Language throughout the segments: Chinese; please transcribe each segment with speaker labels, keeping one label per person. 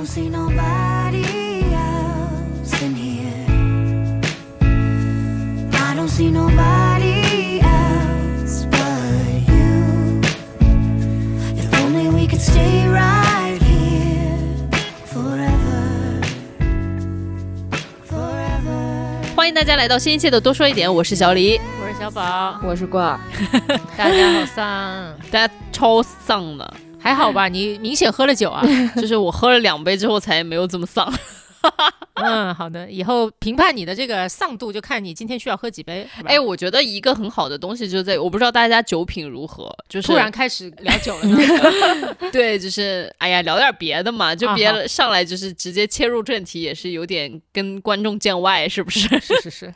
Speaker 1: don't see nobody else in here. I don't see nobody else but you. If only we could stay right here forever. Forever.
Speaker 2: 欢迎大家来到新一期的多说一点，我是小李，
Speaker 3: 我是小宝，
Speaker 4: 我是挂，
Speaker 3: 大家好丧，
Speaker 2: 大家超丧的，
Speaker 3: 还好吧？你明显喝了酒啊。
Speaker 2: 就是我喝了两杯之后才没有这么丧。
Speaker 3: 嗯，好的，以后评判你的这个丧度，就看你今天需要喝几杯。
Speaker 2: 哎，，我觉得一个很好的东西就在，我不知道大家酒品如何，就是
Speaker 3: 突然开始聊酒了呢。
Speaker 2: 对，就是哎呀，聊点别的嘛，就别上来就是直接切入正题，也是有点跟观众见外，是不是？
Speaker 3: 是是是，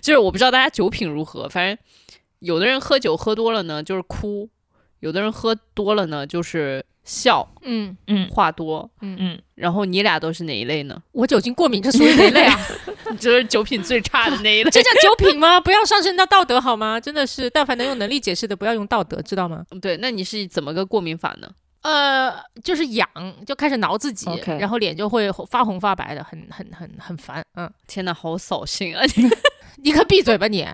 Speaker 2: 就是我不知道大家酒品如何，反正有的人喝酒喝多了呢就是哭，有的人喝多了呢就是笑，
Speaker 3: 嗯
Speaker 4: 嗯
Speaker 2: 话多。
Speaker 3: 嗯
Speaker 4: 嗯，
Speaker 2: 然后你俩都是哪一类呢？
Speaker 3: 我酒精过敏，这属于哪一类啊？
Speaker 2: 就是酒品最差的那一类。
Speaker 3: 这叫酒品吗？不要上升到道德好吗？真的是，但凡能用能力解释的，不要用道德，知道吗？
Speaker 2: 对，那你是怎么个过敏法呢？
Speaker 3: 呃，就是痒，就开始挠自己然后脸就会发红发白的，很很很很烦。嗯，
Speaker 2: 天哪，好扫兴啊！
Speaker 3: 你可闭嘴吧你！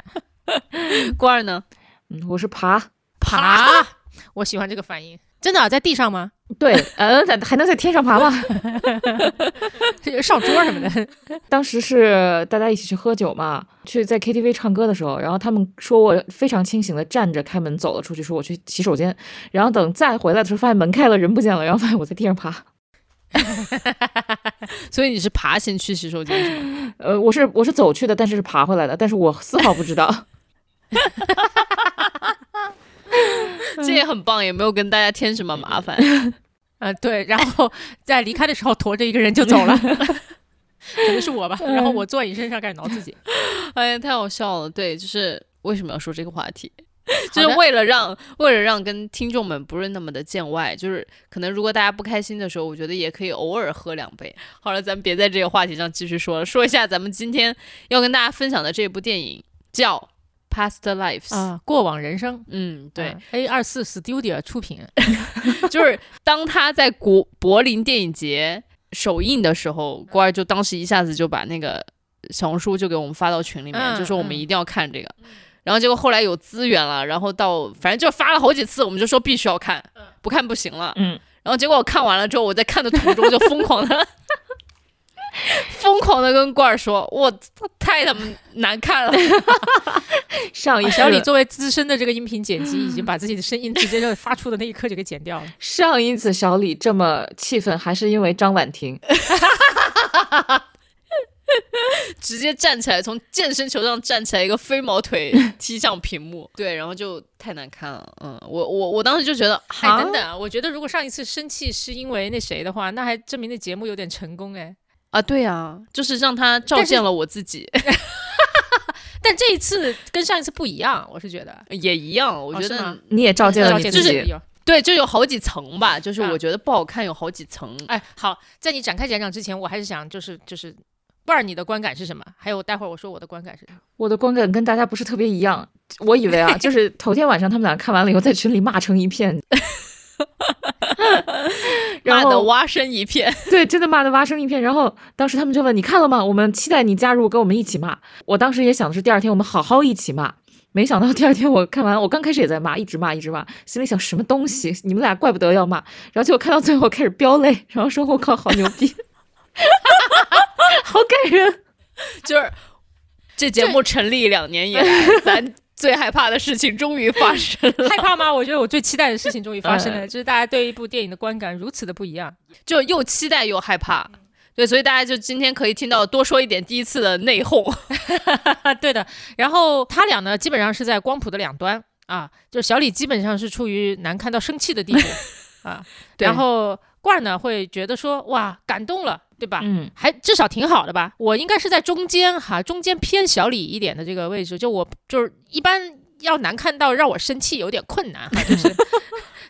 Speaker 2: 官儿呢？
Speaker 4: 嗯我是爬，
Speaker 3: 爬，我喜欢这个反应。真的啊、在地上吗？
Speaker 4: 对，呃，在还能在天上爬吗？
Speaker 3: 是上桌什么的？
Speaker 4: 当时是大家一起去喝酒嘛，去在 KTV 唱歌的时候，然后他们说我非常清醒的站着开门走了出去，说我去洗手间，然后等再回来的时候发现门开了，人不见了，然后发现我在地上爬。
Speaker 2: 所以你是爬行去洗手间是吗？
Speaker 4: 呃，我是我是走去的，但是是爬回来的，但是我丝毫不知道。
Speaker 2: 这也很棒，也没有跟大家添什么麻烦。
Speaker 3: 啊，对，然后在离开的时候驮着一个人就走了，可能是我吧。然后我坐你身上开始挠自己，
Speaker 2: 哎呀，太好笑了。对，就是为什么要说这个话题？就是为了让为了让跟听众们不是那么的见外，就是可能如果大家不开心的时候，我觉得也可以偶尔喝两杯。好了，咱们别在这个话题上继续说了，说一下咱们今天要跟大家分享的这部电影叫《Past Lives》。
Speaker 3: 啊，过往人生。
Speaker 2: 嗯，对
Speaker 3: ，，A 二四 Studio 出品，
Speaker 2: 就是当他在国柏林电影节首映的时候，郭二就当时一下子就把那个小红书就给我们发到群里面，
Speaker 3: 嗯
Speaker 2: 就说我们
Speaker 3: 嗯
Speaker 2: 一定要看这个。然后结果后来有资源了，然后到反正就发了好几次，我们就说必须要看，不看不行了。
Speaker 4: 嗯，
Speaker 2: 然后结果我看完了之后，我在看的途中就疯狂的。疯狂的跟罐儿说：“我操太他妈难看了。
Speaker 4: 上一次
Speaker 3: 小李作为资深的这个音频剪辑，已经把自己的声音直接就发出的那一刻就给剪掉了。
Speaker 4: 上一次小李这么气愤，还是因为张婉婷。
Speaker 2: 直接站起来，从健身球上站起来，一个飞毛腿踢向屏幕，对，然后就太难看了。嗯，我我我当时就觉得，
Speaker 3: 哎，等等啊，我觉得如果上一次生气是因为那谁的话，那还证明那节目有点成功哎。
Speaker 2: 啊，对啊，就是让他照见了我自己，
Speaker 3: 但这一次跟上一次不一样，我是觉得。
Speaker 2: 也一样。我觉得、
Speaker 3: 哦
Speaker 4: 你也照见了自己
Speaker 2: 对，就有好几层吧，就是
Speaker 3: 啊
Speaker 2: 我觉得不好看有好几层。
Speaker 3: 哎，好，在你展开讲讲之前，我还是想就是就是，不然你的观感是什么？还有待会儿我说我的观感是什么。
Speaker 4: 我的观感跟大家不是特别一样。我以为啊，就是头天晚上他们俩看完了以后，在群里骂成一片，然
Speaker 2: 骂的蛙声一片，
Speaker 4: 对，真的骂的蛙声一片。然后当时他们就问你看了吗？我们期待你加入，跟我们一起骂。我当时也想的是第二天我们好好一起骂。没想到第二天我看完，我刚开始也在骂，一直骂，一直骂，心里想什么东西？你们俩怪不得要骂。然后结果看到最后开始飙泪，然后说我靠，好牛逼，好感人。
Speaker 2: 就是这节目成立两年以来，咱最害怕的事情终于发生了。
Speaker 3: 害怕吗？我觉得我最期待的事情终于发生了，就是大家对一部电影的观感如此的不一样。
Speaker 2: 就又期待又害怕。对，所以大家就今天可以听到多说一点第一次的内讧。
Speaker 3: 啊，对的。然后他俩呢，基本上是在光谱的两端啊，就是小李基本上是处于难看到生气的地步 啊，然后罐儿呢会觉得说哇感动了，对吧？
Speaker 4: 嗯，
Speaker 3: 还至少挺好的吧。我应该是在中间哈，中间偏小李一点的这个位置，就我就是一般要难看到让我生气有点困难哈，就是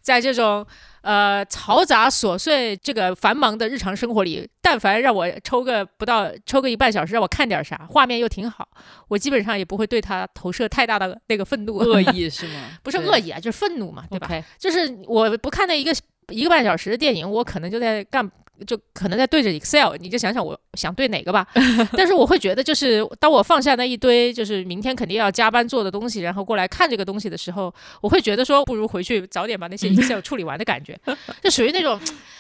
Speaker 3: 在这种呃嘈杂琐碎这个繁忙的日常生活里，但凡让我抽个不到抽个一半小时，让我看点啥，画面又挺好，我基本上也不会对他投射太大的那个愤怒，
Speaker 2: 恶意是吗？
Speaker 3: 不是恶意啊，就是愤怒嘛，对吧就是我不看那一个一个半小时的电影，我可能就在干就可能在对着 Excel，你就想想我想对哪个吧。但是我会觉得，就是当我放下那一堆就是明天肯定要加班做的东西，然后过来看这个东西的时候，我会觉得说，不如回去早点把那些 Excel 处理完的感觉，就属于那种，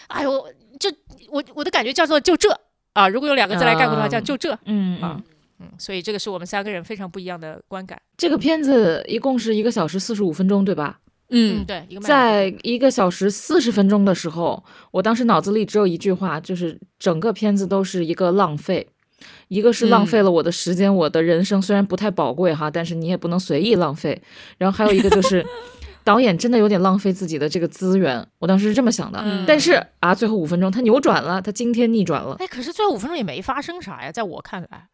Speaker 3: 哎呦，就我我的感觉叫做就这啊，如果用两个字来概括的话，叫就这。
Speaker 4: 嗯
Speaker 3: 啊嗯，所以这个是我们三个人非常不一样的观感。
Speaker 4: 这个片子一共是一个小时四十五分钟，对吧？
Speaker 2: 嗯，
Speaker 3: 对，一个慢
Speaker 4: 在一个小时四十分钟的时候，我当时脑子里只有一句话，就是整个片子都是一个浪费。一个是浪费了我的时间，我的人生虽然不太宝贵哈，但是你也不能随意浪费。然后还有一个就是，导演真的有点浪费自己的这个资源，我当时是这么想的。
Speaker 3: 嗯
Speaker 4: 但是啊，最后五分钟他扭转了，他惊天逆转了。
Speaker 3: 哎，可是最后五分钟也没发生啥呀，在我看来。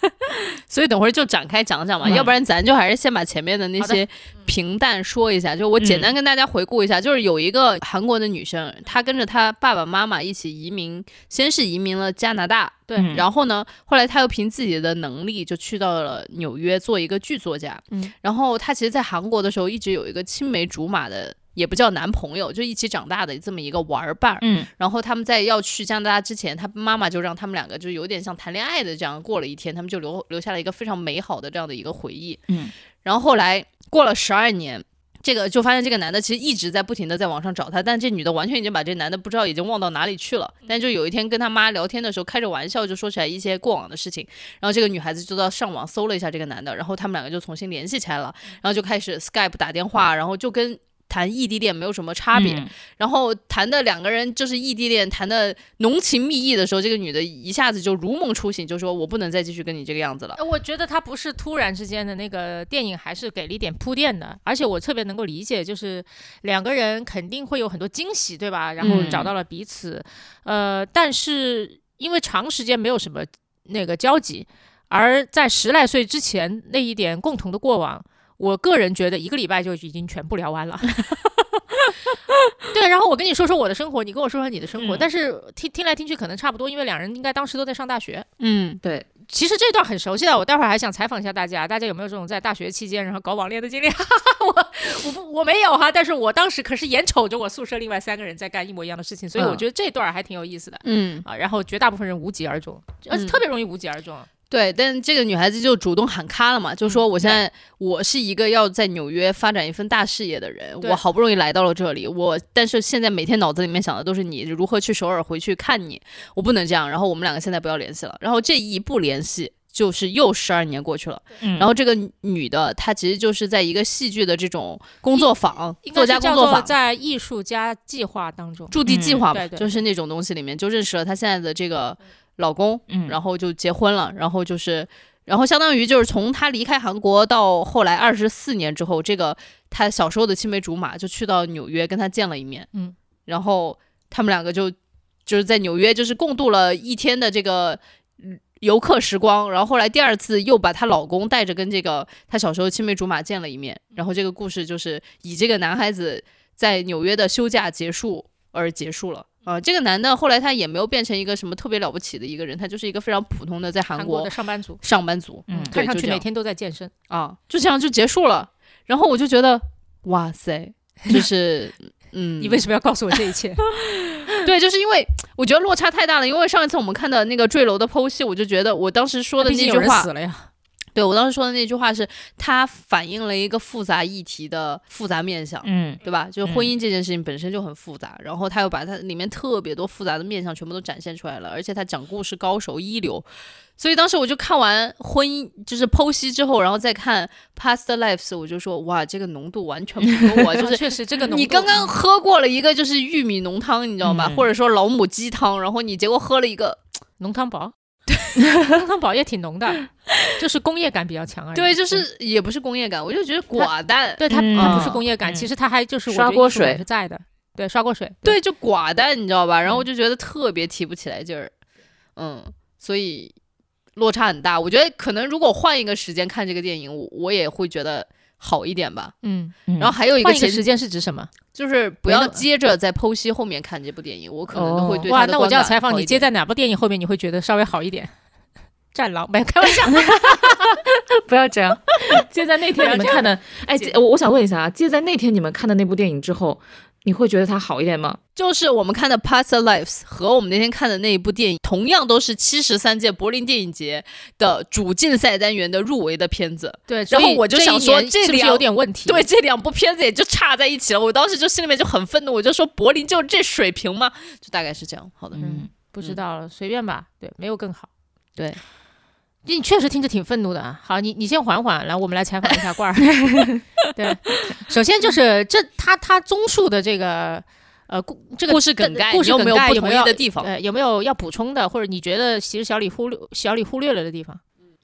Speaker 2: 所以等会儿就展开讲讲嘛，
Speaker 4: 嗯
Speaker 2: 要不然咱就还是先把前面的那些平淡说一下。就我简单跟大家回顾一下，就是有一个韩国的女生，她跟着她爸爸妈妈一起移民，先是移民了加拿大，
Speaker 3: 对
Speaker 4: 嗯
Speaker 2: 然后呢，后来她又凭自己的能力就去到了纽约做一个剧作家。
Speaker 3: 嗯，
Speaker 2: 然后她其实，在韩国的时候一直有一个青梅竹马的。也不叫男朋友，就一起长大的这么一个玩伴儿。
Speaker 4: 嗯
Speaker 2: 然后他们在要去加拿大之前，他妈妈就让他们两个就有点像谈恋爱的这样过了一天，他们就留留下了一个非常美好的这样的一个回忆。
Speaker 4: 嗯，
Speaker 2: 然后后来过了十二年。这个就发现这个男的其实一直在不停的在网上找她，但这女的完全已经把这男的不知道已经忘到哪里去了。但就有一天跟他妈聊天的时候，开着玩笑就说起来一些过往的事情，然后这个女孩子就到上网搜了一下这个男的，然后他们两个就重新联系起来了，然后就开始 Skype 打电话，然后就跟谈异地恋没有什么差别。
Speaker 4: 嗯
Speaker 2: 然后谈的两个人就是异地恋，谈的浓情蜜意的时候，这个女的一下子就如梦初醒，就说我不能再继续跟你这个样子了。
Speaker 3: 呃我觉得她不是突然之间的那个电影，还是给了一点铺垫的，而且我特别能够理解，就是两个人肯定会有很多惊喜，对吧？然后
Speaker 4: 嗯
Speaker 3: 找到了彼此，呃，但是因为长时间没有什么那个交集，而在十来岁之前那一点共同的过往，我个人觉得一个礼拜就已经全部聊完了。对，然后我跟你说说我的生活，你跟我说说你的生活，
Speaker 4: 嗯
Speaker 3: 但是听听来听去可能差不多，因为两人应该当时都在上大学。
Speaker 2: 嗯，
Speaker 4: 对，
Speaker 3: 其实这段很熟悉的，我待会儿还想采访一下大家，大家有没有这种在大学期间然后搞网恋的经历？哈哈哈，我我不我没有哈，但是我当时可是眼瞅着我宿舍另外三个人在干一模一样的事情，所以我
Speaker 4: 嗯
Speaker 3: 觉得这段还挺有意思的。
Speaker 2: 嗯，
Speaker 3: 啊，然后绝大部分人无疾而终，而且
Speaker 2: 嗯
Speaker 3: 特别容易无疾而终。
Speaker 2: 对，但这个女孩子就主动喊卡了嘛，就说我现在我是一个要在纽约发展一份大事业的人，我好不容易来到了这里，我但是现在每天脑子里面想的都是你如何去首尔回去看你，我不能这样，然后我们两个现在不要联系了，然后这一不联系。就是又十二年过去了，
Speaker 4: 嗯。
Speaker 2: 然后这个女的她其实就是在一个戏剧的这种工作坊、作家工作坊、
Speaker 3: 在艺术家计划当中，
Speaker 2: 驻地计
Speaker 4: 嗯
Speaker 2: 划嘛，就是那种东西里面就认识了她现在的这个老公，
Speaker 4: 嗯
Speaker 2: 然后就结婚了，然后就是，然后相当于就是从她离开韩国到后来二十四年之后，这个她小时候的青梅竹马就去到纽约跟她见了一面，
Speaker 3: 嗯，
Speaker 2: 然后他们两个就就是在纽约就是共度了一天的这个。嗯游客时光，然后后来第二次又把她老公带着跟这个她小时候青梅竹马见了一面，然后这个故事就是以这个男孩子在纽约的休假结束而结束了。啊、这个男的后来他也没有变成一个什么特别了不起的一个人，他就是一个非常普通的在韩
Speaker 3: 韩国
Speaker 2: 国
Speaker 3: 的上班族，
Speaker 2: 上班族，
Speaker 4: 嗯
Speaker 3: 看上去每天都在健身。
Speaker 2: 啊，就这样就结束了。然后我就觉得，哇塞，就是，嗯，
Speaker 3: 你为什么要告诉我这一切？
Speaker 2: 对，就是因为我觉得落差太大了。因为上一次我们看的那个坠楼的剖析，我就觉得我当时说的那句话
Speaker 3: 人死，了呀。
Speaker 2: 对我当时说的那句话是，它反映了一个复杂议题的复杂面相。
Speaker 4: 嗯
Speaker 2: 对吧？就是
Speaker 4: 嗯
Speaker 2: 婚姻这件事情本身就很复杂，然后他又把它里面特别多复杂的面相全部都展现出来了，而且他讲故事高手一流，所以当时我就看完婚姻就是剖析之后，然后再看 Past Lives，我就说哇，这个浓度完全不够我，就是
Speaker 3: 确实这个浓度
Speaker 2: 你刚刚喝过了一个就是玉米浓汤，你知道吧？
Speaker 4: 嗯
Speaker 2: 或者说老母鸡汤，然后你结果喝了一个，
Speaker 3: 浓汤宝，浓汤宝也挺浓的，就是工业感比较强而已。
Speaker 2: 对，就是也不是工业感，我就觉得寡淡，
Speaker 3: 对它
Speaker 4: 嗯。
Speaker 3: 它不是工业感，
Speaker 4: 嗯。
Speaker 3: 其实它还就是我
Speaker 4: 刷锅水。
Speaker 3: 是在的，对，刷锅水，
Speaker 2: 对，就寡淡，你知道吧？然后
Speaker 3: 嗯
Speaker 2: 我就觉得特别提不起来劲儿，嗯，所以落差很大。我觉得可能如果换一个时间看这个电影，我我也会觉得好一点吧。
Speaker 3: 嗯，
Speaker 4: 嗯
Speaker 2: 然后还有一个前
Speaker 3: 换一个时间是指什么？
Speaker 2: 就是不要接着在剖析后面看这部电影，我可能都会
Speaker 4: 哦
Speaker 3: 哇，
Speaker 2: 对
Speaker 3: 那我就要采访你，接在哪部电影后面你会觉得稍微好一点？战狼没有开玩笑，
Speaker 4: 不要这样。接在那天你们看的，哎，我我想问一下啊，接在那天你们看的那部电影之后，你会觉得它好一点吗？
Speaker 2: 就是我们看的《Past Lives》和我们那天看的那一部电影，同样都是七十三届柏林电影节的主竞赛单元的入围的片子。
Speaker 3: 对，
Speaker 2: 然后我就想说这里
Speaker 3: 有点问题？
Speaker 2: 对，这两部片子也就差在一起了。我当时就心里面就很愤怒，我就说柏林就这水平吗？就大概是这样。好的，
Speaker 3: 嗯，不知道了，随便吧。对，没有更好。
Speaker 2: 对，
Speaker 3: 你确实听着挺愤怒的啊。好，你你先缓缓，来，我们来采访一下罐儿。对，首先就是这他他综述的这个呃故这个
Speaker 2: 故事梗概
Speaker 3: 故事梗
Speaker 2: 概有没有不同意的地方
Speaker 3: 呃，有没有要补充的，或者你觉得其实小李忽略小李忽略了的地方？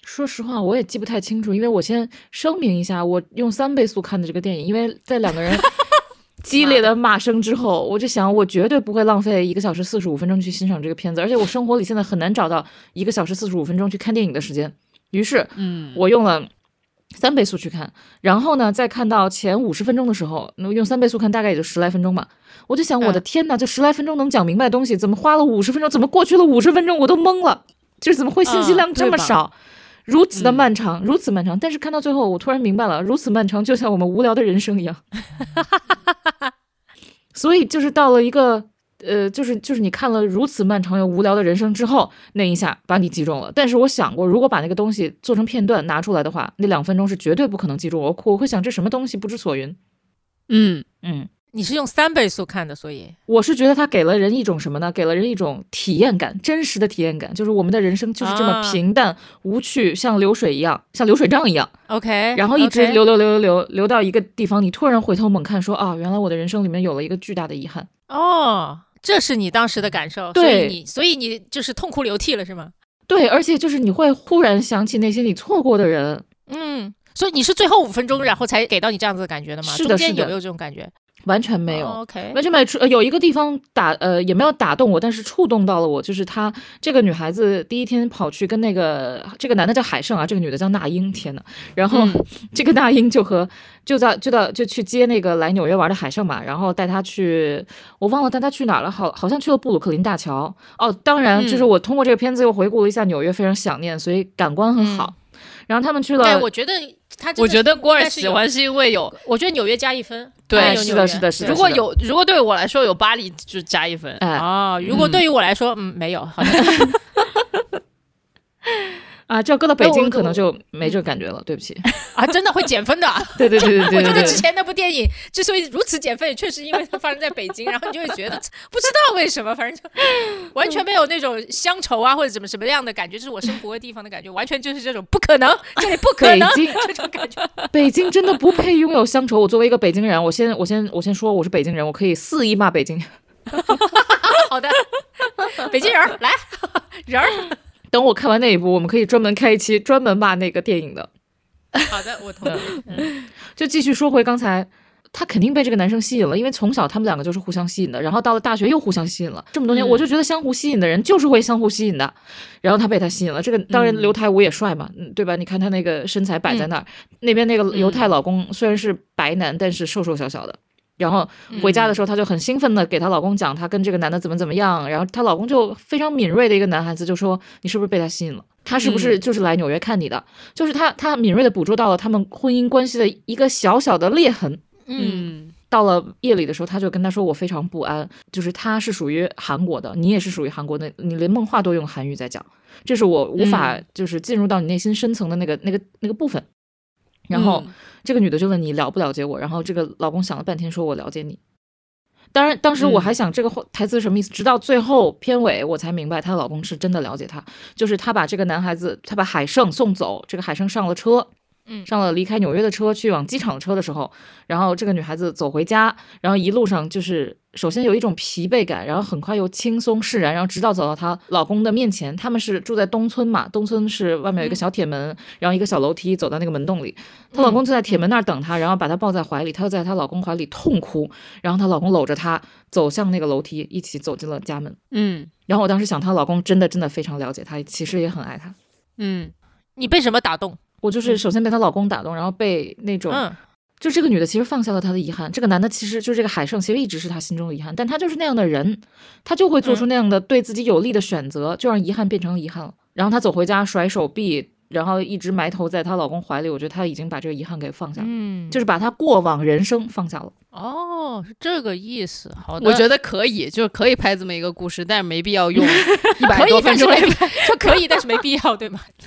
Speaker 4: 说实话，我也记不太清楚，因为我先声明一下，我用三倍速看的这个电影，因为在两个人激烈的骂声之后，我就想，我绝对不会浪费一个小时四十五分钟去欣赏这个片子，而且我生活里现在很难找到一个小时四十五分钟去看电影的时间，于是，
Speaker 2: 嗯，
Speaker 4: 我用了。三倍速去看，然后呢，再看到前五十分钟的时候，那用三倍速看大概也就十来分钟吧。我就想，我的
Speaker 3: 嗯
Speaker 4: 天呐，这十来分钟能讲明白的东西，怎么花了五十分钟？怎么过去了五十分钟我都懵了？就是怎么会信息
Speaker 2: 啊
Speaker 4: 量这么少？如此的
Speaker 2: 嗯
Speaker 4: 漫长，如此漫长。但是看到最后，我突然明白了，如此漫长，就像我们无聊的人生一样。所以就是到了一个呃，就是就是你看了如此漫长又无聊的人生之后，那一下把你击中了。但是我想过，如果把那个东西做成片段拿出来的话，那两分钟是绝对不可能记住我。我会想这什么东西不知所云。
Speaker 2: 嗯，
Speaker 4: 嗯，
Speaker 3: 你是用三倍速看的，所以
Speaker 4: 我是觉得它给了人一种什么呢？给了人一种体验感，真实的体验感，就是我们的人生就是这么
Speaker 3: 啊
Speaker 4: 平淡、无趣，像流水一样，像流水账一样。
Speaker 3: OK，
Speaker 4: 然后一直流流流流流流到一个地方，你突然回头猛看，说啊，原来我的人生里面有了一个巨大的遗憾。
Speaker 3: 哦，这是你当时的感受，所
Speaker 4: 对
Speaker 3: 以你所以你就是痛哭流涕了，是吗？
Speaker 4: 对，而且就是你会忽然想起那些你错过的人，
Speaker 3: 嗯，所以你是最后五分钟，然后才给到你这样子的感觉的吗？
Speaker 4: 是的是的
Speaker 3: 中间有没有这种感觉？
Speaker 4: 完全没有。完全没有触，呃，有一个地方打，呃，也没有打动我，但是触动到了我，就是她这个女孩子第一天跑去跟那个这个男的叫海胜啊，这个女的叫那英，天呐，然后、
Speaker 2: 嗯
Speaker 4: 这个那英就和就在就到就去接那个来纽约玩的海胜嘛，然后带他去，我忘了带他去哪儿了，好好像去了布鲁克林大桥。哦，当然就是
Speaker 2: 嗯
Speaker 4: 我通过这个片子又回顾了一下纽约，非常想念，所以感官很好。然后他们去了，
Speaker 3: 对，我觉得他
Speaker 2: 我觉得郭儿
Speaker 3: 应该是有
Speaker 2: 喜欢是因为有，
Speaker 3: 我觉得纽约加一分，
Speaker 2: 对
Speaker 4: 是的是的是的
Speaker 2: 如果有如果对我来说有巴黎就加一分，
Speaker 4: 啊
Speaker 3: 哦，如果
Speaker 2: 嗯
Speaker 3: 对于我来说，嗯，没有，好像
Speaker 4: 啊，这要搁到北京可能就没这个感觉了，对不起。
Speaker 3: 啊，真的会减分的。
Speaker 4: 对对对对对
Speaker 3: 我觉。得之前那部电影之所以如此减分，也确实因为它发生在北京，然后你就会觉得 不知道为什么，反正就完全没有那种乡愁啊或者怎么什么样的感觉，就是我生活的地方的感觉，完全就是这种不可能，这里不可能
Speaker 4: 北京
Speaker 3: 这种感觉。
Speaker 4: 北京真的不配拥有乡愁。我作为一个北京人，我先我先我先说我是北京人，我可以肆意骂北京。
Speaker 3: 好的，北京人儿来人儿，
Speaker 4: 等我看完那一部，我们可以专门开一期专门骂那个电影的。
Speaker 3: 好的，我同意。嗯
Speaker 4: 就继续说回刚才，他肯定被这个男生吸引了，因为从小他们两个就是互相吸引的，然后到了大学又互相吸引了。这么多年，
Speaker 3: 嗯
Speaker 4: 我就觉得相互吸引的人就是会相互吸引的。然后他被他吸引了，这个当然
Speaker 2: 嗯
Speaker 4: 刘台武也帅嘛，嗯，对吧？你看他那个身材摆在那儿，那边那个犹太老公虽然是白男，但是瘦瘦小小的。然后回家的时候，她就很兴奋的给她老公讲她跟这个男的怎么怎么样，然后她老公就非常敏锐的一个男孩子就说：“你是不是被他吸引了？他是不是就是来纽约看你的？”就是他他敏锐的捕捉到了他们婚姻关系的一个小小的裂痕。
Speaker 3: 嗯
Speaker 2: 嗯
Speaker 4: 到了夜里的时候，他就跟他说：“我非常不安，就是他是属于韩国的，你也是属于韩国的，你连梦话都用韩语在讲，这是我无法就是进入到你内心深层的那个那个那个部分。”然后、
Speaker 2: 嗯。
Speaker 4: 这个女的就问你了不了解我，然后这个老公想了半天说：“我了解你。”当然，当时我
Speaker 2: 嗯。
Speaker 4: 还想这个话台词什么意思，直到最后片尾我才明白，她的老公是真的了解她，就是她把这个男孩子，她把海胜送走，这个海胜上了车，
Speaker 3: 嗯
Speaker 4: 上了离开纽约的车，去往机场的车的时候，然后这个女孩子走回家，然后一路上就是首先有一种疲惫感，然后很快又轻松释然，然后直到走到她老公的面前，他们是住在东村嘛，东村是外面有一个小铁门，然后一个小楼梯走到那个门洞里，她老公就在铁门那儿等她，然后把她抱在怀里，她就在她老公怀里痛哭，然后她老公搂着她走向那个楼梯，一起走进了家门。
Speaker 2: 嗯
Speaker 4: 然后我当时想，她老公真的真的非常了解她，其实也很爱她。
Speaker 2: 嗯
Speaker 3: 你被什么打动？
Speaker 4: 我就是首先被她老公打动，然后被那种
Speaker 3: 嗯
Speaker 4: 就这个女的其实放下了她的遗憾，这个男的其实就是这个海胜，其实一直是她心中的遗憾，但他就是那样的人，他就会做出那样的对自己有利的选择，就让遗憾变成遗憾了。然后她走回家甩手臂，然后一直埋头在她老公怀里，我觉得她已经把这个遗憾给放下了，
Speaker 3: 嗯，
Speaker 4: 就是把她过往人生放下了。
Speaker 3: 哦，是这个意思。好的，
Speaker 2: 我觉得可以，就是可以拍这么一个故事，但是没必要用 一百多，分钟来
Speaker 3: 但是没必 说可以，但是没必要，对吗？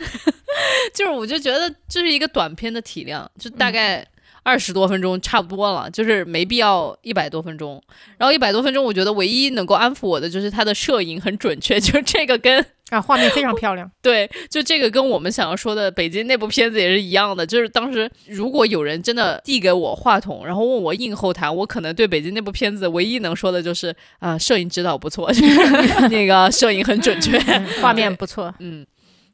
Speaker 2: 就是我就觉得这是一个短片的体量，就大概二十多分钟差不多了，就是没必要一百多分钟。然后一百多分钟，我觉得唯一能够安抚我的就是它的摄影很准确，就是这个跟
Speaker 3: 啊，画面非常漂亮。
Speaker 2: 对，就这个跟我们想要说的北京那部片子也是一样的。就是当时如果有人真的递给我话筒，然后问我映后谈，我可能对北京那部片子唯一能说的就是啊、摄影指导不错，就是那个摄影很准确。
Speaker 3: 画面不错，
Speaker 2: 嗯，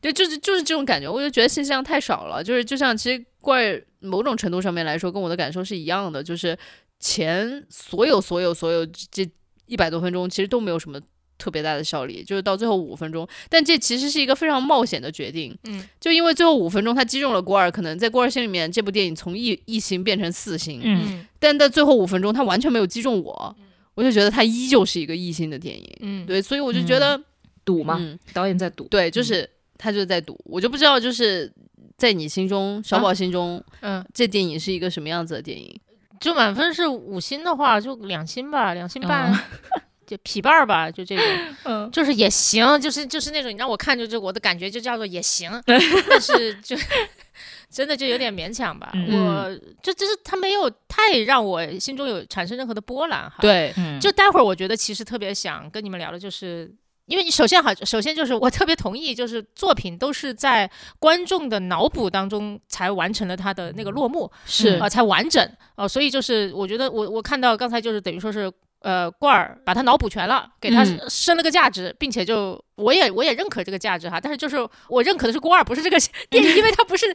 Speaker 2: 对，就是就是这种感觉，我就觉得信息量太少了。就是就像其实怪儿某种程度上面来说，跟我的感受是一样的，就是前所有所有所有这一百多分钟，其实都没有什么。特别大的效力，就是到最后五分钟，但这其实是一个非常冒险的决定。
Speaker 3: 嗯，
Speaker 2: 就因为最后五分钟他击中了郭二，可能在郭二心里面，这部电影从一一星变成四星，
Speaker 4: 嗯
Speaker 3: 嗯
Speaker 2: 但在最后五分钟他完全没有击中我，我就觉得他依旧是一个一星的电影。
Speaker 3: 嗯，
Speaker 2: 对，所以我就觉得，
Speaker 4: 赌嘛，
Speaker 2: 嗯，
Speaker 4: 导演在赌。
Speaker 2: 对，就是他就是在赌，我就不知道就是在你心中，小宝心中，
Speaker 3: 嗯，
Speaker 2: 这电影是一个什么样子的电影？
Speaker 3: 就满分是五星的话，就两星吧，两星半，
Speaker 4: 嗯
Speaker 3: 就匹半儿吧，就这种，
Speaker 4: 嗯，
Speaker 3: 就是也行，就是就是那种你让我看，就是我的感觉就叫做也行，但是就真的就有点勉强吧。
Speaker 4: 嗯
Speaker 3: 我就就是他没有太让我心中有产生任何的波澜哈。，
Speaker 2: 对，
Speaker 4: 嗯
Speaker 3: 就待会儿我觉得其实特别想跟你们聊的就是。因为你首先好，首先就是我特别同意，就是作品都是在观众的脑补当中才完成了它的那个落幕，
Speaker 2: 是
Speaker 3: 呃，才完整。哦、所以就是我觉得我我看到刚才就是等于说是呃罐儿把他脑补全了，给他
Speaker 2: 嗯
Speaker 3: 升了个价值，并且就我也我也认可这个价值哈，但是就是我认可的是罐儿，不是这个电影，因为他不是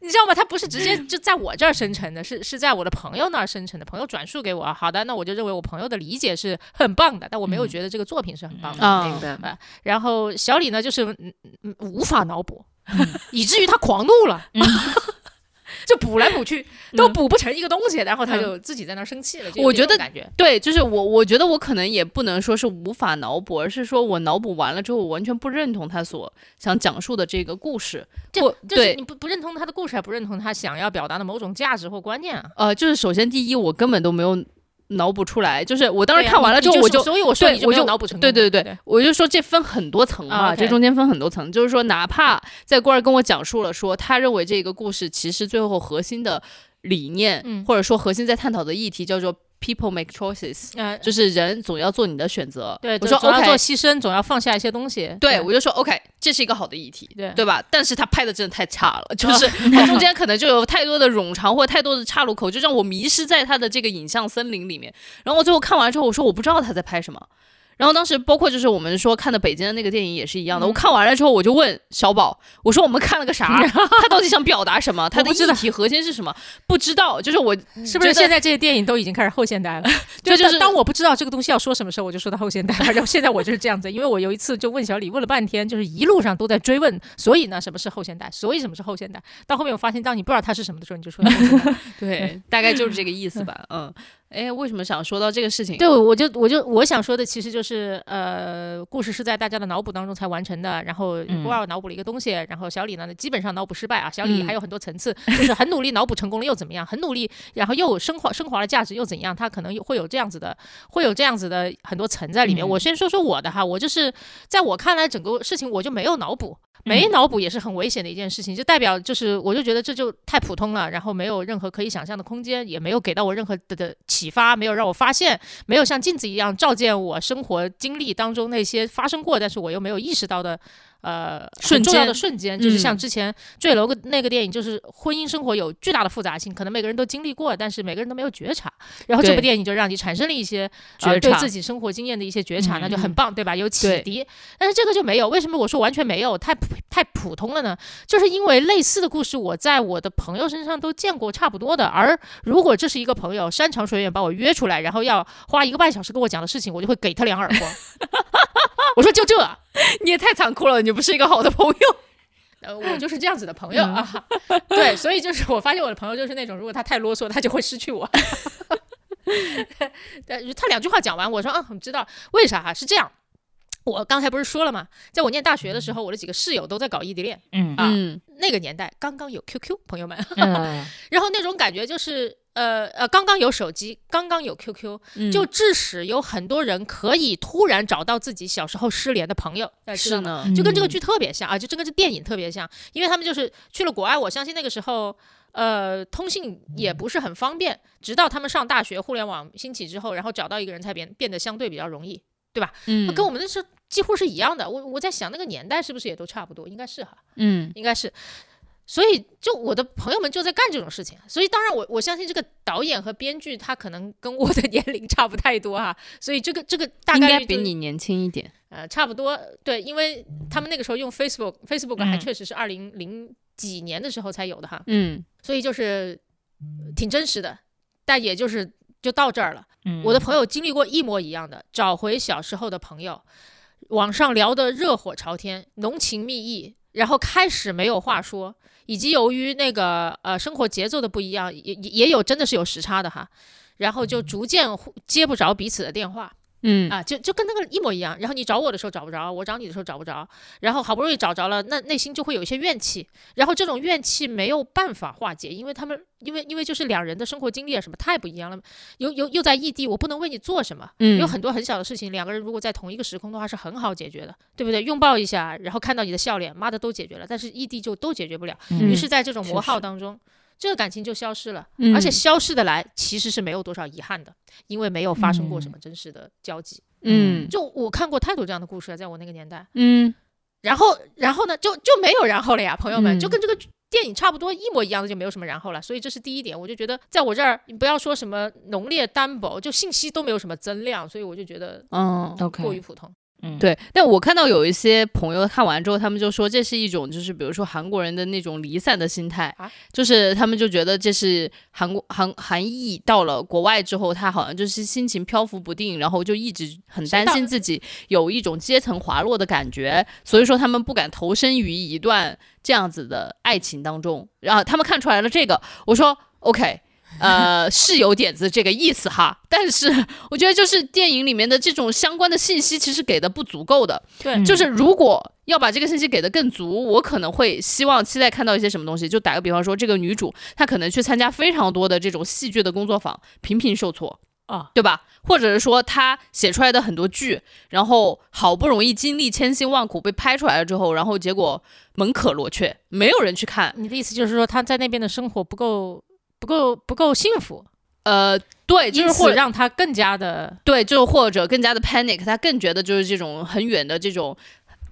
Speaker 3: 你知道吗？他不是直接就在我这儿生成的，是是在我的朋友那儿生成的，朋友转述给我，好的，那我就认为我朋友的理解是很棒的，但我没有觉得这个作品是很棒的。
Speaker 2: 啊
Speaker 4: 明白。
Speaker 3: 然后小李呢，就是嗯嗯无法脑补，以至于他狂怒了，就补来补去都补不成一个东西，然后他就自己在那儿生气了。就
Speaker 2: 我觉得
Speaker 3: 感觉，
Speaker 2: 对，就是我，我觉得我可能也不能说是无法脑补，而是说我脑补完了之后，我完全不认同他所想讲述的这个故事。
Speaker 3: 这
Speaker 2: 或
Speaker 3: 就是你不不认同他的故事，还不认同他想要表达的某种价值或观念啊。
Speaker 2: 呃，就是首先第一，我根本都没有脑补出来，就是我当时看完了之后，我就
Speaker 3: 所以我说
Speaker 2: 我就
Speaker 3: 脑补成功。
Speaker 2: 对对对
Speaker 3: 对，
Speaker 2: 我就说这分很多层嘛，
Speaker 3: 啊
Speaker 2: 这中间分很多层，就是说哪怕在官儿跟我讲述了说他认为这个故事其实最后核心的理念，
Speaker 3: 嗯。
Speaker 2: 或者说核心在探讨的议题叫做 people make choices，
Speaker 3: 呃，
Speaker 2: 就是人总要做你的选择。
Speaker 3: 对，
Speaker 2: 我说
Speaker 3: 总总要
Speaker 2: OK，
Speaker 3: 做牺牲，总要放下一些东西。
Speaker 2: 对，我就说 OK，这是一个好的议题，
Speaker 3: 对
Speaker 2: 对吧？但是他拍的真的太差了，就是他 中间可能就有太多的冗长或太多的岔路口，就让我迷失在他的这个影像森林里面。然后我最后看完之后，我说我不知道他在拍什么。然后当时包括就是我们说看的北京的那个电影也是一样的，
Speaker 3: 嗯
Speaker 2: 我看完了之后我就问小宝，我说我们看了个啥？他到底想表达什么？他的议题核心是什么？不知道，就是我
Speaker 3: 是不是现在这些电影都已经开始后现代了？
Speaker 2: 对就是
Speaker 3: 当当我不知道这个东西要说什么时候，我就说到后现代了。然后现在我就是这样子，因为我有一次就问小李，问了半天，就是一路上都在追问，所以呢，什么是后现代？所以什么是后现代？到后面我发现，当你不知道它是什么的时候，你就说后现代。
Speaker 2: 对，大概就是这个意思吧。嗯，哎，为什么想说到这个事情？
Speaker 3: 对，我就我就我想说的，其实就是呃，故事是在大家的脑补当中才完成的。然后
Speaker 4: 嗯
Speaker 3: 郭二脑补了一个东西，然后小李呢基本上脑补失败啊。小李
Speaker 2: 嗯
Speaker 3: 还有很多层次，就是很努力脑补成功了又怎么样？很努力，然后又升华升华了价值又怎样？他可能有会有这样子的，会有这样子的很多层在里面。
Speaker 4: 嗯
Speaker 3: 我先说说我的哈，我就是在我看来整个事情我就没有脑补。没脑补也是很危险的一件事情，就代表就是我就觉得这就太普通了，然后没有任何可以想象的空间，也没有给到我任何的的启发，没有让我发现，没有像镜子一样照见我生活经历当中那些发生过，但是我又没有意识到的。呃，
Speaker 2: 瞬
Speaker 3: 很重要的瞬间，就是像
Speaker 2: 嗯
Speaker 3: 之前坠楼个那个电影，就是婚姻生活有巨大的复杂性，可能每个人都经历过，但是每个人都没有觉察。然后这部电影就让你产生了一些对自己生活经验的一些觉察，那就很棒，对吧？有启迪。但是这个就没有，为什么我说完全没有？太普太普通了呢？就是因为类似的故事，我在我的朋友身上都见过差不多的。而如果这是一个朋友山长水远把我约出来，然后要花一个半小时跟我讲的事情，我就会给他两耳光。我说就这，
Speaker 2: 你也太残酷了，你不是一个好的朋友。
Speaker 3: 呃，我就是这样子的朋友啊。对，所以就是我发现我的朋友就是那种，如果他太啰嗦，他就会失去我。但是他两句话讲完，我说啊，我知道为啥、是这样。我刚才不是说了吗？在我念大学的时候，我的几个室友都在搞异地恋。
Speaker 4: 嗯
Speaker 3: 啊
Speaker 2: 嗯
Speaker 3: 那个年代刚刚有 QQ，朋友们，
Speaker 4: 嗯，
Speaker 3: 然后那种感觉就是。呃呃，刚刚有手机，刚刚有 QQ，、
Speaker 2: 嗯
Speaker 3: 就致使有很多人可以突然找到自己小时候失联的朋友，
Speaker 2: 是？呢，
Speaker 4: 嗯
Speaker 3: 就跟这个剧特别像啊，就这个这电影特别像，因为他们就是去了国外，我相信那个时候，呃，通信也不是很方便，直到他们上大学，互联网兴起之后，然后找到一个人才变变得相对比较容易，对吧
Speaker 2: 嗯
Speaker 3: 跟我们那时候几乎是一样的。我我在想那个年代是不是也都差不多？应该是哈，
Speaker 2: 嗯
Speaker 3: 应该是。所以，就我的朋友们就在干这种事情，所以当然我我相信这个导演和编剧他可能跟我的 年龄差不太多哈，所以这个这个大概率就是
Speaker 2: 该比你年轻一点。
Speaker 3: 呃，差不多对，因为他们那个时候用 Facebook，Facebook 还
Speaker 4: 嗯
Speaker 3: 确实是二零零几年的时候才有的哈，
Speaker 2: 嗯
Speaker 3: 所以就是挺真实的，但也就是就到这儿了。
Speaker 4: 嗯
Speaker 3: 我的朋友经历过一模一样的，找回小时候的朋友，网上聊得热火朝天，浓情蜜意，然后开始没有话说，以及由于那个呃生活节奏的不一样，也也也有真的是有时差的哈，然后就逐渐互接不着彼此的电话。
Speaker 2: 嗯
Speaker 3: 啊，就就跟那个一模一样。然后你找我的时候找不着，我找你的时候找不着，然后好不容易找着了，那内心就会有一些怨气，然后这种怨气没有办法化解，因为他们因为因为就是两人的生活经历啊什么太不一样了，又又又在异地，我不能为你做什么。
Speaker 2: 嗯
Speaker 3: 有很多很小的事情，两个人如果在同一个时空的话是很好解决的，对不对？拥抱一下，然后看到你的笑脸，妈的都解决了。但是异地就都解决不了，
Speaker 4: 嗯
Speaker 3: 于是，在这种磨
Speaker 4: 确实
Speaker 3: 耗当中，这个感情就消失了。
Speaker 2: 嗯
Speaker 3: 而且消失的来其实是没有多少遗憾的，因为没有发生过什么真实的交集。
Speaker 2: 嗯
Speaker 3: 就我看过太多这样的故事了，在我那个年代。
Speaker 2: 嗯
Speaker 3: 然后，然后呢，就就没有然后了呀，朋友们，
Speaker 2: 嗯
Speaker 3: 就跟这个电影差不多一模一样的，就没有什么然后了。所以这是第一点，我就觉得在我这儿，你不要说什么浓烈单薄，就信息都没有什么增量，所以我就觉得
Speaker 2: 嗯。
Speaker 3: 过于普通。
Speaker 4: 嗯，
Speaker 2: 对，但我看到有一些朋友看完之后，他们就说这是一种，就是比如说韩国人的那种离散的心态，
Speaker 3: 啊
Speaker 2: 就是他们就觉得这是韩国韩韩裔到了国外之后，他好像就是心情漂浮不定，然后就一直很担心自己有一种阶层滑落的感觉，所以说他们不敢投身于一段这样子的爱情当中。然后他们看出来了这个，我说 OK。呃，是有点子这个意思哈，但是我觉得就是电影里面的这种相关的信息其实给的不足够的，
Speaker 3: 对
Speaker 2: 就是如果要把这个信息给的更足，我可能会希望期待看到一些什么东西。就打个比方说，这个女主她可能去参加非常多的这种戏剧的工作坊，频频受挫。
Speaker 3: 啊，
Speaker 2: 对吧？或者是说她写出来的很多剧，然后好不容易经历千辛万苦被拍出来了之后，然后结果门可罗雀，没有人去看。
Speaker 3: 你的意思就是说她在那边的生活不够不够不够幸福，
Speaker 2: 呃，对，就是或者
Speaker 3: 让他更加的
Speaker 2: 对，就或者更加的 panic，他更觉得就是这种很远的这种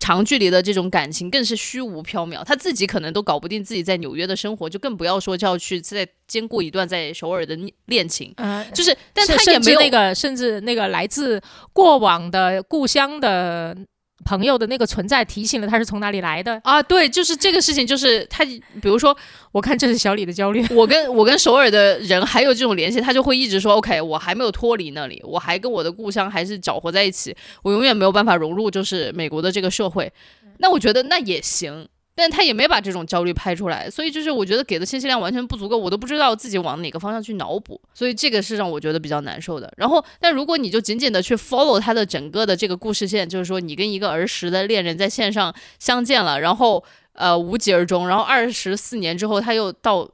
Speaker 2: 长距离的这种感情更是虚无缥缈，他自己可能都搞不定自己在纽约的生活，就更不要说就要去再兼顾一段在首尔的恋情。
Speaker 3: 呃，
Speaker 2: 就是，但他也没有
Speaker 3: 那个甚至那个来自过往的故乡的朋友的那个存在提醒了他是从哪里来的。
Speaker 2: 啊，对，就是这个事情，就是他，比如说
Speaker 3: 我看这是小李的焦虑。
Speaker 2: 我跟 我跟首尔的人还有这种联系，他就会一直说，OK，我还没有脱离那里，我还跟我的故乡还是搅和在一起，我永远没有办法融入就是美国的这个社会。那我觉得那也行，但他也没把这种焦虑拍出来，所以就是我觉得给的信息量完全不足够，我都不知道自己往哪个方向去脑补，所以这个是让我觉得比较难受的。然后，但如果你就紧紧的去 follow 他的整个的这个故事线，就是说你跟一个儿时的恋人在线上相见了，然后呃无疾而终，然后二十四年之后他又到